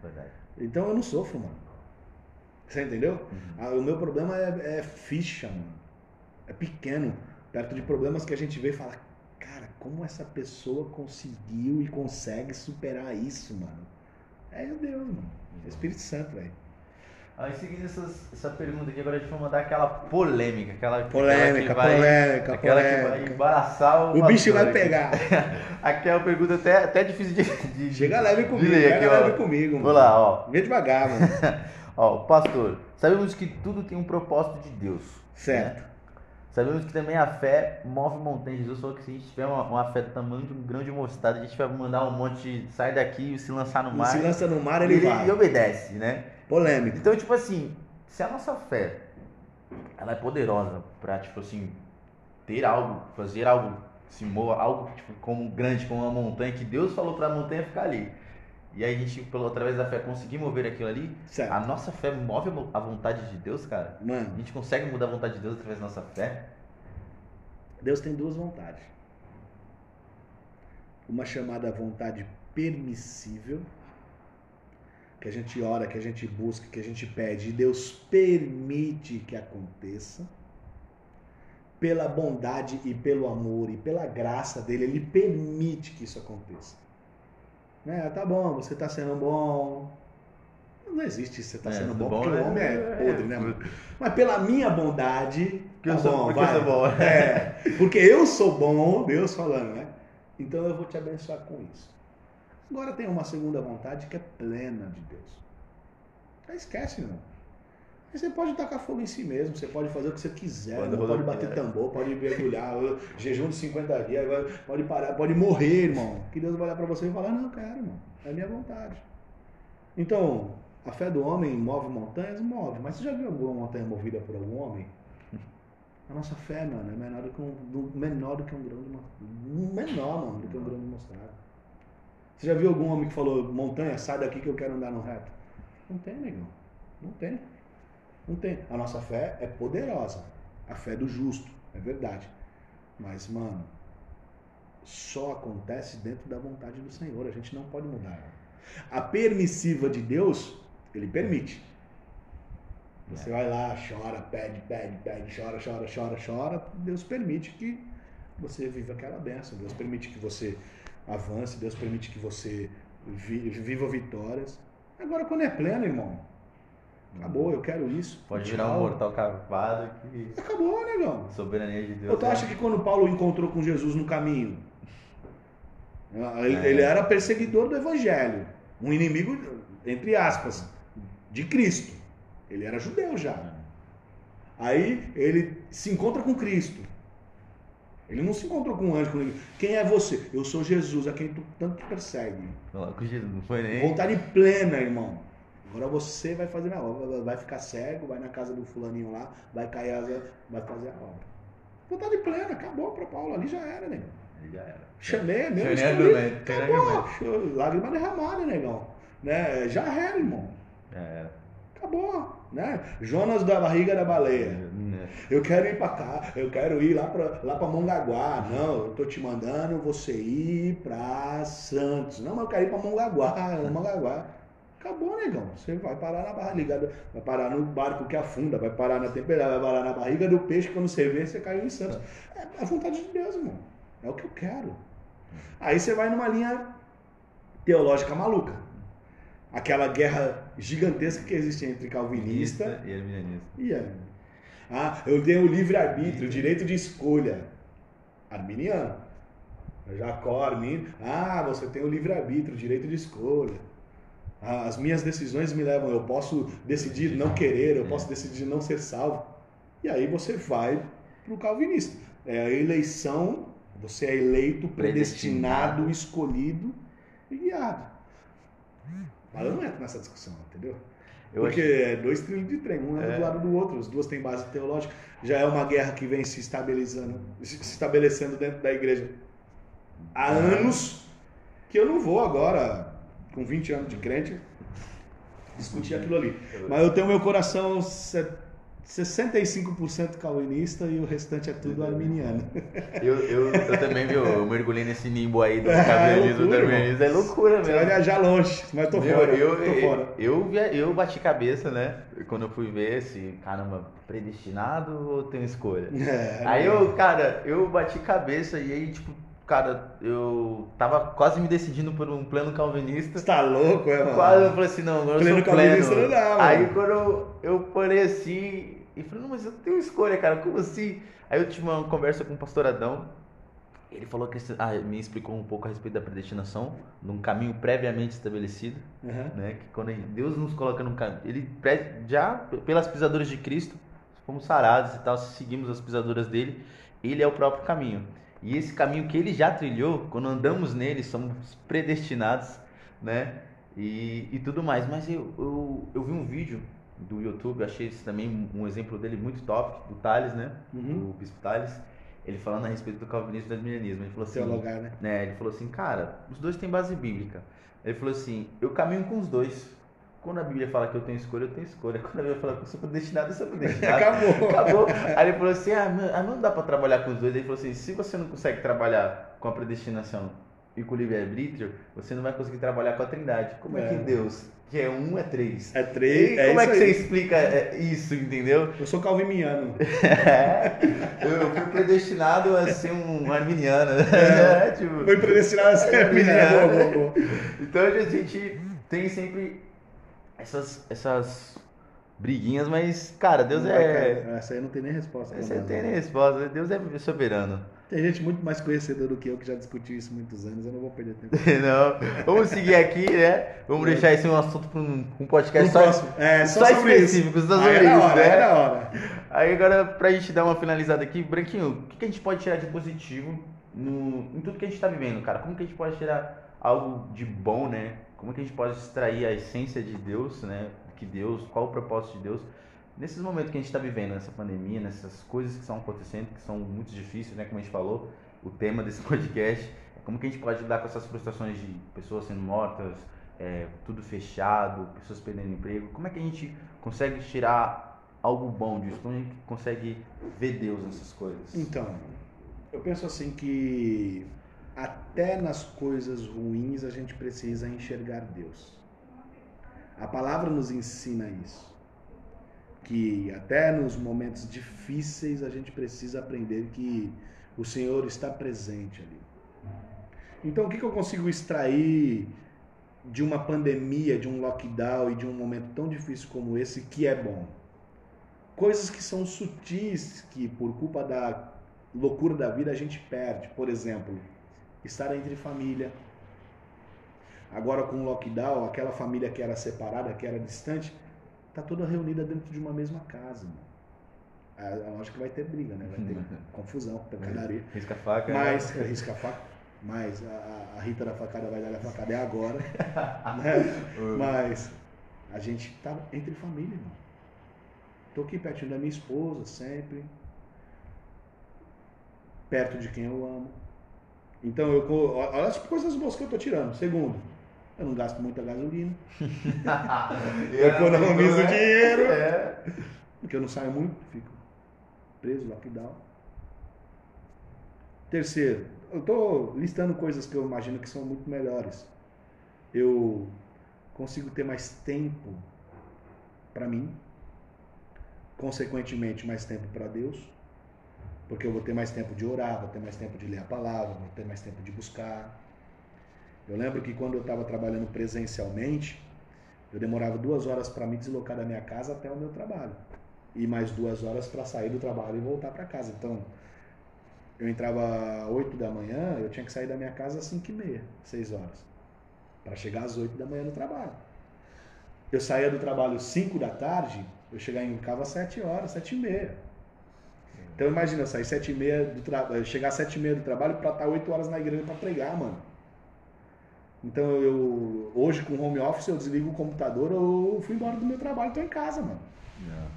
Verdade. Então eu não sofro, mano. Você entendeu? Uhum. Ah, o meu problema é, é ficha, mano. É pequeno. Perto de problemas que a gente vê e fala, cara, como essa pessoa conseguiu e consegue superar isso, mano? É Deus, mano. É Espírito Santo, velho. Aí, seguindo essas, essa pergunta aqui, agora a gente vai mandar aquela polêmica, aquela, Polêmica, aquela que vai, polêmica, aquela que polêmica. vai embaraçar o O bicho vai pegar. Aqui é uma pergunta até, até difícil de, de Chega leve de comigo, ler chega aqui, ó. leve comigo, mano. Vou lá, ó. Vem devagar, mano. Ó, pastor, sabemos que tudo tem um propósito de Deus. Certo. né? Sabemos que também a fé move montanhas. Jesus falou que se a gente tiver uma, uma fé do tamanho de um grão de mostarda, a gente vai mandar um monte de sai daqui e se lançar no mar. se lança no mar, e ele vai. e obedece, né? Polêmico. Então, tipo assim, se a nossa fé ela é poderosa pra, tipo assim, ter algo, fazer algo, se moa, algo tipo, como grande, como uma montanha, que Deus falou pra montanha ficar ali. E aí a gente, pelo, através da fé, conseguir mover aquilo ali, Certo. a nossa fé move a vo- a vontade de Deus, cara. A Mano, gente consegue mudar a vontade de Deus através da nossa fé. Deus tem duas vontades. Uma chamada vontade permissível, que a gente ora, que a gente busca, que a gente pede, e Deus permite que aconteça. Pela bondade e pelo amor e pela graça dele, ele permite que isso aconteça. Né? Tá bom, você está sendo bom. Não existe você está É, sendo bom, bom, porque o né? homem é É, podre, né? é. mano? Mas pela minha bondade, tá eu sou- bom, porque eu vai. sou bom. É, porque eu sou bom, Deus falando, né? Então eu vou te abençoar com isso. Agora tem uma segunda vontade que é plena de Deus. Aí esquece, irmão. Aí você pode tacar fogo em si mesmo, você pode fazer o que você quiser, Pode irmão, pode bater tambor, pode mergulhar, jejum de 50 dias, pode parar, pode morrer, irmão. Que Deus vai olhar pra você e falar, não, eu quero, irmão. É a minha vontade. Então, a fé do homem move montanhas? Move. Mas você já viu alguma montanha movida por algum homem? A nossa fé, mano, é menor do que um, do- menor do que um grão de mostarda. Menor, mano, do que um grão de mostarda. Você já viu algum homem que falou, montanha, sai daqui que eu quero andar no reto? Não tem, negão. Não tem. Não tem. A nossa fé é poderosa. A fé do justo, é verdade. Mas, mano, só acontece dentro da vontade do Senhor. A gente não pode mudar. A permissiva de Deus, ele permite. Você vai lá, chora, pede, pede, pede, chora, chora, chora, chora. Deus permite que você viva aquela benção. Deus permite que você avance. Deus permite que você vi- viva vitórias. Agora, quando é pleno, irmão, acabou, eu quero isso. Pode tchau. virar um mortal cavado que Acabou, negão. soberania de Deus. Ou tu é- acha que quando Paulo encontrou com Jesus no caminho, ele, É. ele era perseguidor do evangelho, um inimigo, entre aspas, de Cristo. Ele era judeu já. Aí ele se encontra com Cristo. Ele não se encontrou com um anjo. Com ele. Quem é você? Eu sou Jesus, a quem tu tanto persegue. Não foi nem. Vontade plena, irmão. Agora você vai fazer a obra. Vai ficar cego, vai na casa do fulaninho lá, vai cair as... vai fazer a obra. Vontade plena, acabou para Paulo. Ali já era, negão. Ele já era. Chamei, meu. Sem nem escolhi, Acabou. Lágrima derramada, negão. Né? Já era, irmão. Já era. Acabou. Né? Jonas da barriga da baleia. Né? Eu quero ir pra cá, eu quero ir lá pra, lá pra Mongaguá. Não, eu tô te mandando você ir pra Santos. Não, mas eu quero ir pra Mongaguá, Mongaguá. Acabou, negão. Você vai parar na barra ligada, vai parar no barco que afunda, vai parar na temperatura, vai parar na barriga do peixe, quando você vê, você caiu em Santos. É a vontade de Deus, irmão. É o que eu quero. Aí você vai numa linha teológica maluca. Aquela guerra gigantesca que existe entre calvinista e arminianista. e é. Ah, eu tenho o livre-arbítrio, direito de escolha. Arminiano. Jacó, Armin. Ah, você tem o livre-arbítrio, direito de escolha. Ah, as minhas decisões me levam, eu posso decidir não querer, eu posso decidir não ser salvo. E aí você vai para o calvinista. É a eleição, você é eleito, predestinado, Predestinado. escolhido e guiado. Mas eu não entro nessa discussão, entendeu? Eu Porque é dois trilhos de trem, um é, É. do lado do outro, as duas têm base teológica. Já é uma guerra que vem se estabelecendo, se estabelecendo dentro da igreja há anos, que eu não vou agora, com 20 anos de crente, discutir aquilo ali. Mas eu tenho meu coração se- 65% calvinista e o restante é tudo arminiano. Eu, eu, eu também, viu? Eu mergulhei nesse limbo aí do É, calvinismo, do loucura, arminianismo. É loucura Você vai mesmo. viajar longe, mas tô Meu, fora, eu, tô eu, fora. eu, via- eu bati cabeça, né? Quando eu fui ver se, caramba, predestinado ou tenho escolha? É, Aí eu, cara, eu bati cabeça e aí, tipo, cara, eu tava quase me decidindo por um plano calvinista. Você tá louco, é, mano? Quase eu falei assim, não, agora eu Pleno sou pleno. calvinista não dá, mano. Aí quando eu, eu parei assim e falei, não, mas eu tenho escolha, cara, como assim? Aí eu tive uma conversa com o pastor Adão. Ele falou que ah, me explicou um pouco a respeito da predestinação, num caminho previamente estabelecido, Aham. né? Que quando Deus nos coloca num caminho, ele já pelas pisaduras de Cristo, fomos sarados e tal, se seguimos as pisaduras dele, ele é o próprio caminho. E esse caminho que ele já trilhou, quando andamos nele, somos predestinados, né? E, e tudo mais. Mas eu, eu, eu vi um vídeo do YouTube, achei esse também um exemplo dele muito top, do Thales, né? Uhum. O Bispo Thales. Ele falando a respeito do calvinismo e do arminianismo. Ele falou assim, Teologar, né? né? Ele falou assim, cara, os dois têm base bíblica. Ele falou assim, eu caminho com os dois. Quando a Bíblia fala que eu tenho escolha, eu tenho escolha. Quando a Bíblia fala que eu sou predestinado, eu sou predestinado. Acabou. Acabou. Aí ele falou assim, ah, não- ah, não dá pra trabalhar com os dois. Ele falou assim, se você não consegue trabalhar com a predestinação e com o livre-arbítrio, você não vai conseguir trabalhar com a trindade. Como é, É. que Deus, que é um, é três? É E três. é como é isso que você aí. explica é, isso, entendeu? Eu sou calviniano. É, eu, fui predestinado a ser um arminiano. É. É, tipo, Foi predestinado a ser arminiano. Então a gente tem sempre essas, essas briguinhas, mas, cara, Deus Não é. cair. Essa aí não tem nem resposta. Você pra não tem né? nem resposta, Deus é soberano. Tem gente muito mais conhecedora do que eu que já discutiu isso muitos anos. Eu não vou perder tempo. Não, vamos seguir aqui, né? Vamos É. deixar esse um assunto para um, um podcast No só, próximo. É, só, só isso. específico, só Aí sobre é isso, hora, né? é hora. Aí agora, pra gente dar uma finalizada aqui, Branquinho, o que, que a gente pode tirar de positivo no, em tudo que a gente tá vivendo, cara? Como que a gente pode tirar algo de bom, né? Como que a gente pode extrair a essência de Deus, né? Que Deus, qual o propósito de Deus? Nesses momentos que a gente está vivendo, nessa pandemia, nessas coisas que estão acontecendo, que são muito difíceis, né? Como a gente falou, o tema desse podcast é como que a gente pode lidar com essas frustrações de pessoas sendo mortas, é, tudo fechado, pessoas perdendo emprego. Como é que a gente consegue tirar algo bom disso? Como a gente consegue ver Deus nessas coisas? Então, eu penso assim que até nas coisas ruins a gente precisa enxergar Deus. A palavra nos ensina isso. Que até nos momentos difíceis a gente precisa aprender que o Senhor está presente ali. Então, o que eu consigo extrair de uma pandemia, de um lockdown e de um momento tão difícil como esse que é bom? Coisas que são sutis, que por culpa da loucura da vida a gente perde. Por exemplo, estar entre família. Agora com o lockdown, aquela família que era separada, que era distante, tá toda reunida dentro de uma mesma casa. Mano. a lógica vai ter briga, né? Vai ter confusão, pancadaria. Risca a faca. Mas, é, risca a faca. Mas a, a Rita da facada vai dar a facada é agora. né? Mas a gente tá entre família, irmão. Tô aqui pertinho da minha esposa, sempre. Perto de quem eu amo. Então, eu, olha as coisas boas que eu tô tirando. Segundo, eu não gasto muita gasolina. eu economizo é. dinheiro. É. Porque eu não saio muito, fico preso, lockdown. Terceiro, eu estou listando coisas que eu imagino que são muito melhores. Eu consigo ter mais tempo para mim, consequentemente mais tempo para Deus, porque eu vou ter mais tempo de orar, vou ter mais tempo de ler a palavra, vou ter mais tempo de buscar. Eu lembro que quando eu estava trabalhando presencialmente, eu demorava duas horas para me deslocar da minha casa até o meu trabalho e mais duas horas para sair do trabalho e voltar para casa. Então, eu entrava às 8 da manhã, eu tinha que sair da minha casa às 5 e meia, 6 horas, para chegar às 8 da manhã no trabalho. Eu saía do trabalho às 5 da tarde, eu chegava em casa às 7 horas, 7 e meia. Então imagina, eu sair 7 e meia do trabalho, chegar às 7 e meia do trabalho para estar 8 horas na igreja para pregar, mano. Então eu hoje com home office eu desligo o computador, eu fui embora do meu trabalho, estou em casa, mano. Yeah.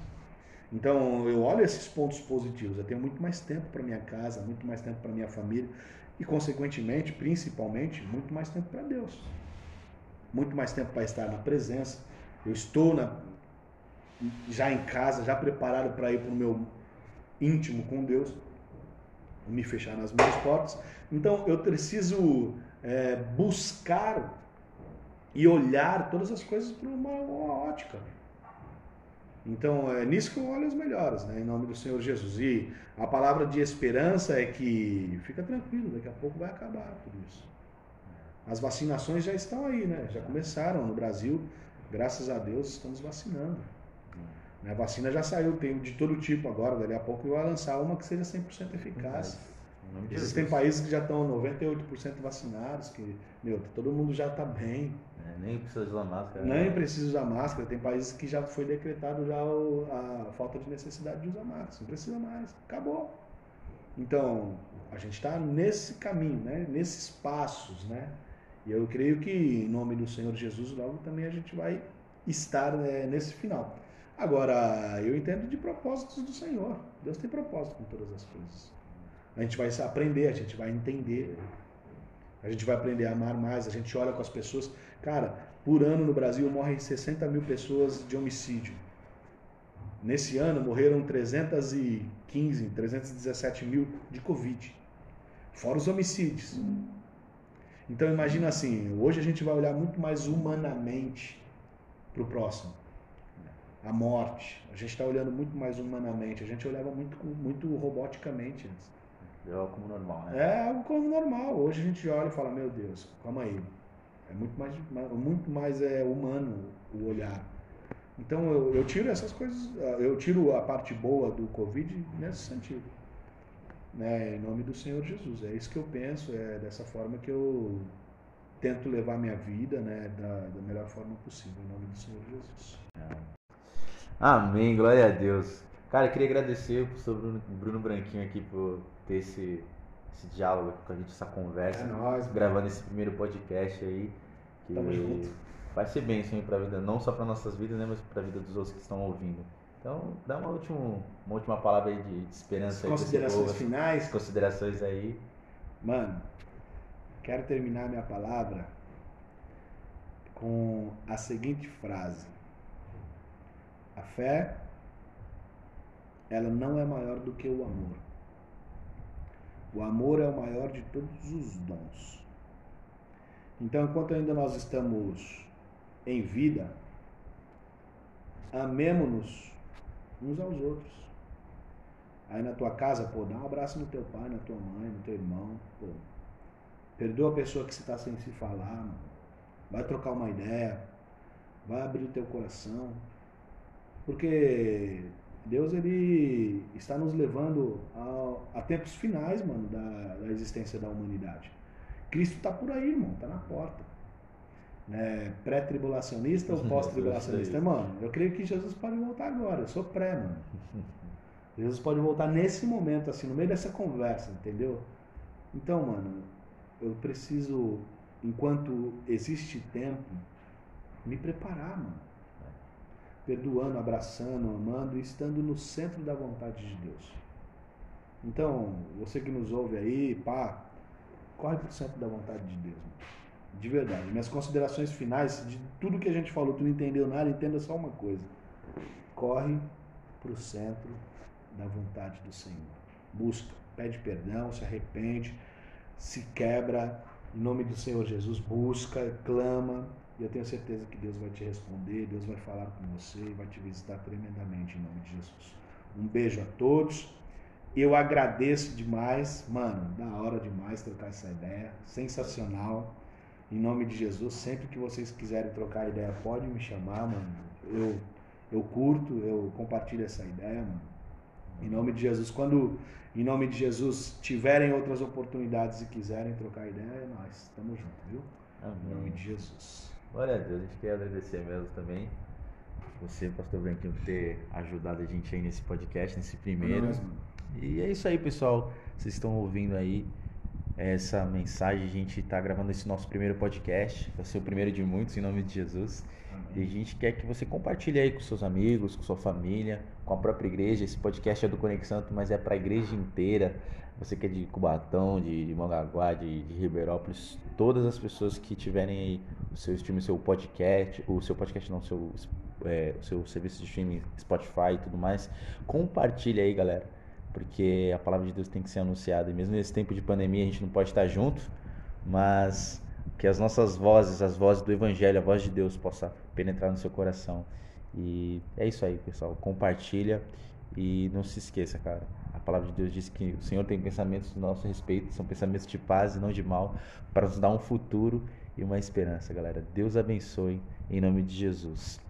Então eu olho esses pontos positivos. Eu tenho muito mais tempo para minha casa, muito mais tempo para minha família e, consequentemente, principalmente, muito mais tempo para Deus. Muito mais tempo para estar na presença. Eu estou na, já em casa, já preparado para ir para o meu íntimo com Deus, me fechar nas minhas portas. Então eu preciso é, buscar e olhar todas as coisas por uma, uma ótica. Então, é nisso que eu olho as melhores, né? em nome do Senhor Jesus. E a palavra de esperança é que fica tranquilo, daqui a pouco vai acabar tudo isso. As vacinações já estão aí, né? Já começaram no Brasil, graças a Deus estamos vacinando. A vacina já saiu, tem de todo tipo agora, daqui a pouco vai lançar uma que seja 100% eficaz. Existem países que já estão 98% vacinados, que meu, todo mundo já está bem. É, nem precisa usar máscara. Nem precisa usar máscara. Tem países que já foi decretado já o, a falta de necessidade de usar máscara. Não precisa mais. Acabou. Então, a gente está nesse caminho, né? nesses passos. Né? E eu creio que, em nome do Senhor Jesus, logo também a gente vai estar né, nesse final. Agora, eu entendo de propósitos do Senhor. Deus tem propósito com todas as coisas. A gente vai aprender, a gente vai entender. A gente vai aprender a amar mais. A gente olha com as pessoas. Cara, por ano no Brasil morrem 60 mil pessoas de homicídio. Nesse ano morreram 315, 317 mil de Covid. Fora os homicídios. Então imagina assim, hoje a gente vai olhar muito mais humanamente para o próximo. A morte. A gente está olhando muito mais humanamente. A gente olhava muito, muito roboticamente antes. É algo como normal, né? É algo como normal. Hoje a gente olha e fala, meu Deus, calma aí. É muito mais, muito mais é, humano o olhar. Então eu, eu tiro essas coisas, eu tiro a parte boa do Covid nesse sentido. Né, em nome do Senhor Jesus. É isso que eu penso, é dessa forma que eu tento levar minha vida né, da, da melhor forma possível, em nome do Senhor Jesus. Amém, glória a Deus. Cara, eu queria agradecer o Bruno, Bruno Branquinho aqui por ter esse, esse diálogo com a gente, essa conversa. É nóis, gravando mano. esse primeiro podcast aí. Que Tamo junto. Vai ser bênção para a vida, não só para nossas vidas, né, mas para a vida dos outros que estão ouvindo. Então, dá uma última, uma última palavra aí de, de esperança. Considerações aí finais. Considerações aí. Mano, quero terminar minha palavra com a seguinte frase: A fé, ela não é maior do que o amor. O amor é o maior de todos os dons. Então, enquanto ainda nós estamos em vida, amemos-nos uns aos outros. Aí na tua casa, pô, dá um abraço no teu pai, na tua mãe, no teu irmão, pô. Perdoa a pessoa que você está sem se falar, mano. Vai trocar uma ideia, vai abrir o teu coração. Porque Deus ele está nos levando a, a tempos finais, mano, da, da, existência da humanidade. Cristo está por aí, irmão, está na porta. Né? Pré-tribulacionista ou pós-tribulacionista? Mano, eu creio que Jesus pode voltar agora. Eu sou pré, mano. Jesus pode voltar nesse momento, assim, no meio dessa conversa, entendeu? Então, mano, eu preciso, enquanto existe tempo, me preparar, mano. Perdoando, abraçando, amando e estando no centro da vontade de Deus. Então, você que nos ouve aí, pá, corre pro centro da vontade de Deus. Mano. De verdade. Minhas considerações finais, de tudo que a gente falou, tu não entendeu nada, entenda só uma coisa. Corre pro centro da vontade do Senhor. Busca, pede perdão, se arrepende, se quebra, em nome do Senhor Jesus, busca, clama, e eu tenho certeza que Deus vai te responder, Deus vai falar com você e vai te visitar tremendamente em nome de Jesus. Um beijo a todos. Eu agradeço demais, mano, da hora demais trocar essa ideia, sensacional. Em nome de Jesus, sempre que vocês quiserem trocar ideia, pode me chamar, mano. Eu eu curto, eu compartilho essa ideia, mano. Em nome de Jesus, quando em nome de Jesus tiverem outras oportunidades e quiserem trocar ideia, é nós. Estamos juntos, viu? Amém. Em nome de Jesus. Glória a Deus, a gente quer agradecer mesmo também. Você, Pastor Branquinho, por ter ajudado a gente aí nesse podcast, nesse primeiro. e é isso aí, pessoal. Vocês estão ouvindo aí essa mensagem. A gente está gravando esse nosso primeiro podcast. Vai ser o primeiro de muitos, em nome de Jesus. E a gente quer que você compartilhe aí com seus amigos, com sua família, com a própria igreja. Esse podcast é do Conexão Santo, mas é para a igreja inteira. Você que é de Cubatão, de, de de, de Ribeirópolis, todas as pessoas que tiverem aí o seu stream, o seu podcast, o seu podcast não, o seu, é, seu serviço de streaming, Spotify e tudo mais, compartilhe aí, galera. Porque a palavra de Deus tem que ser anunciada. E mesmo nesse tempo de pandemia a gente não pode estar junto, mas que as nossas vozes, as vozes do Evangelho, a voz de Deus possa penetrar no seu coração. E é isso aí, pessoal. Compartilha e não se esqueça, cara. A palavra de Deus diz que o Senhor tem pensamentos do nosso respeito, são pensamentos de paz e não de mal, para nos dar um futuro e uma esperança, galera. Deus abençoe em nome de Jesus.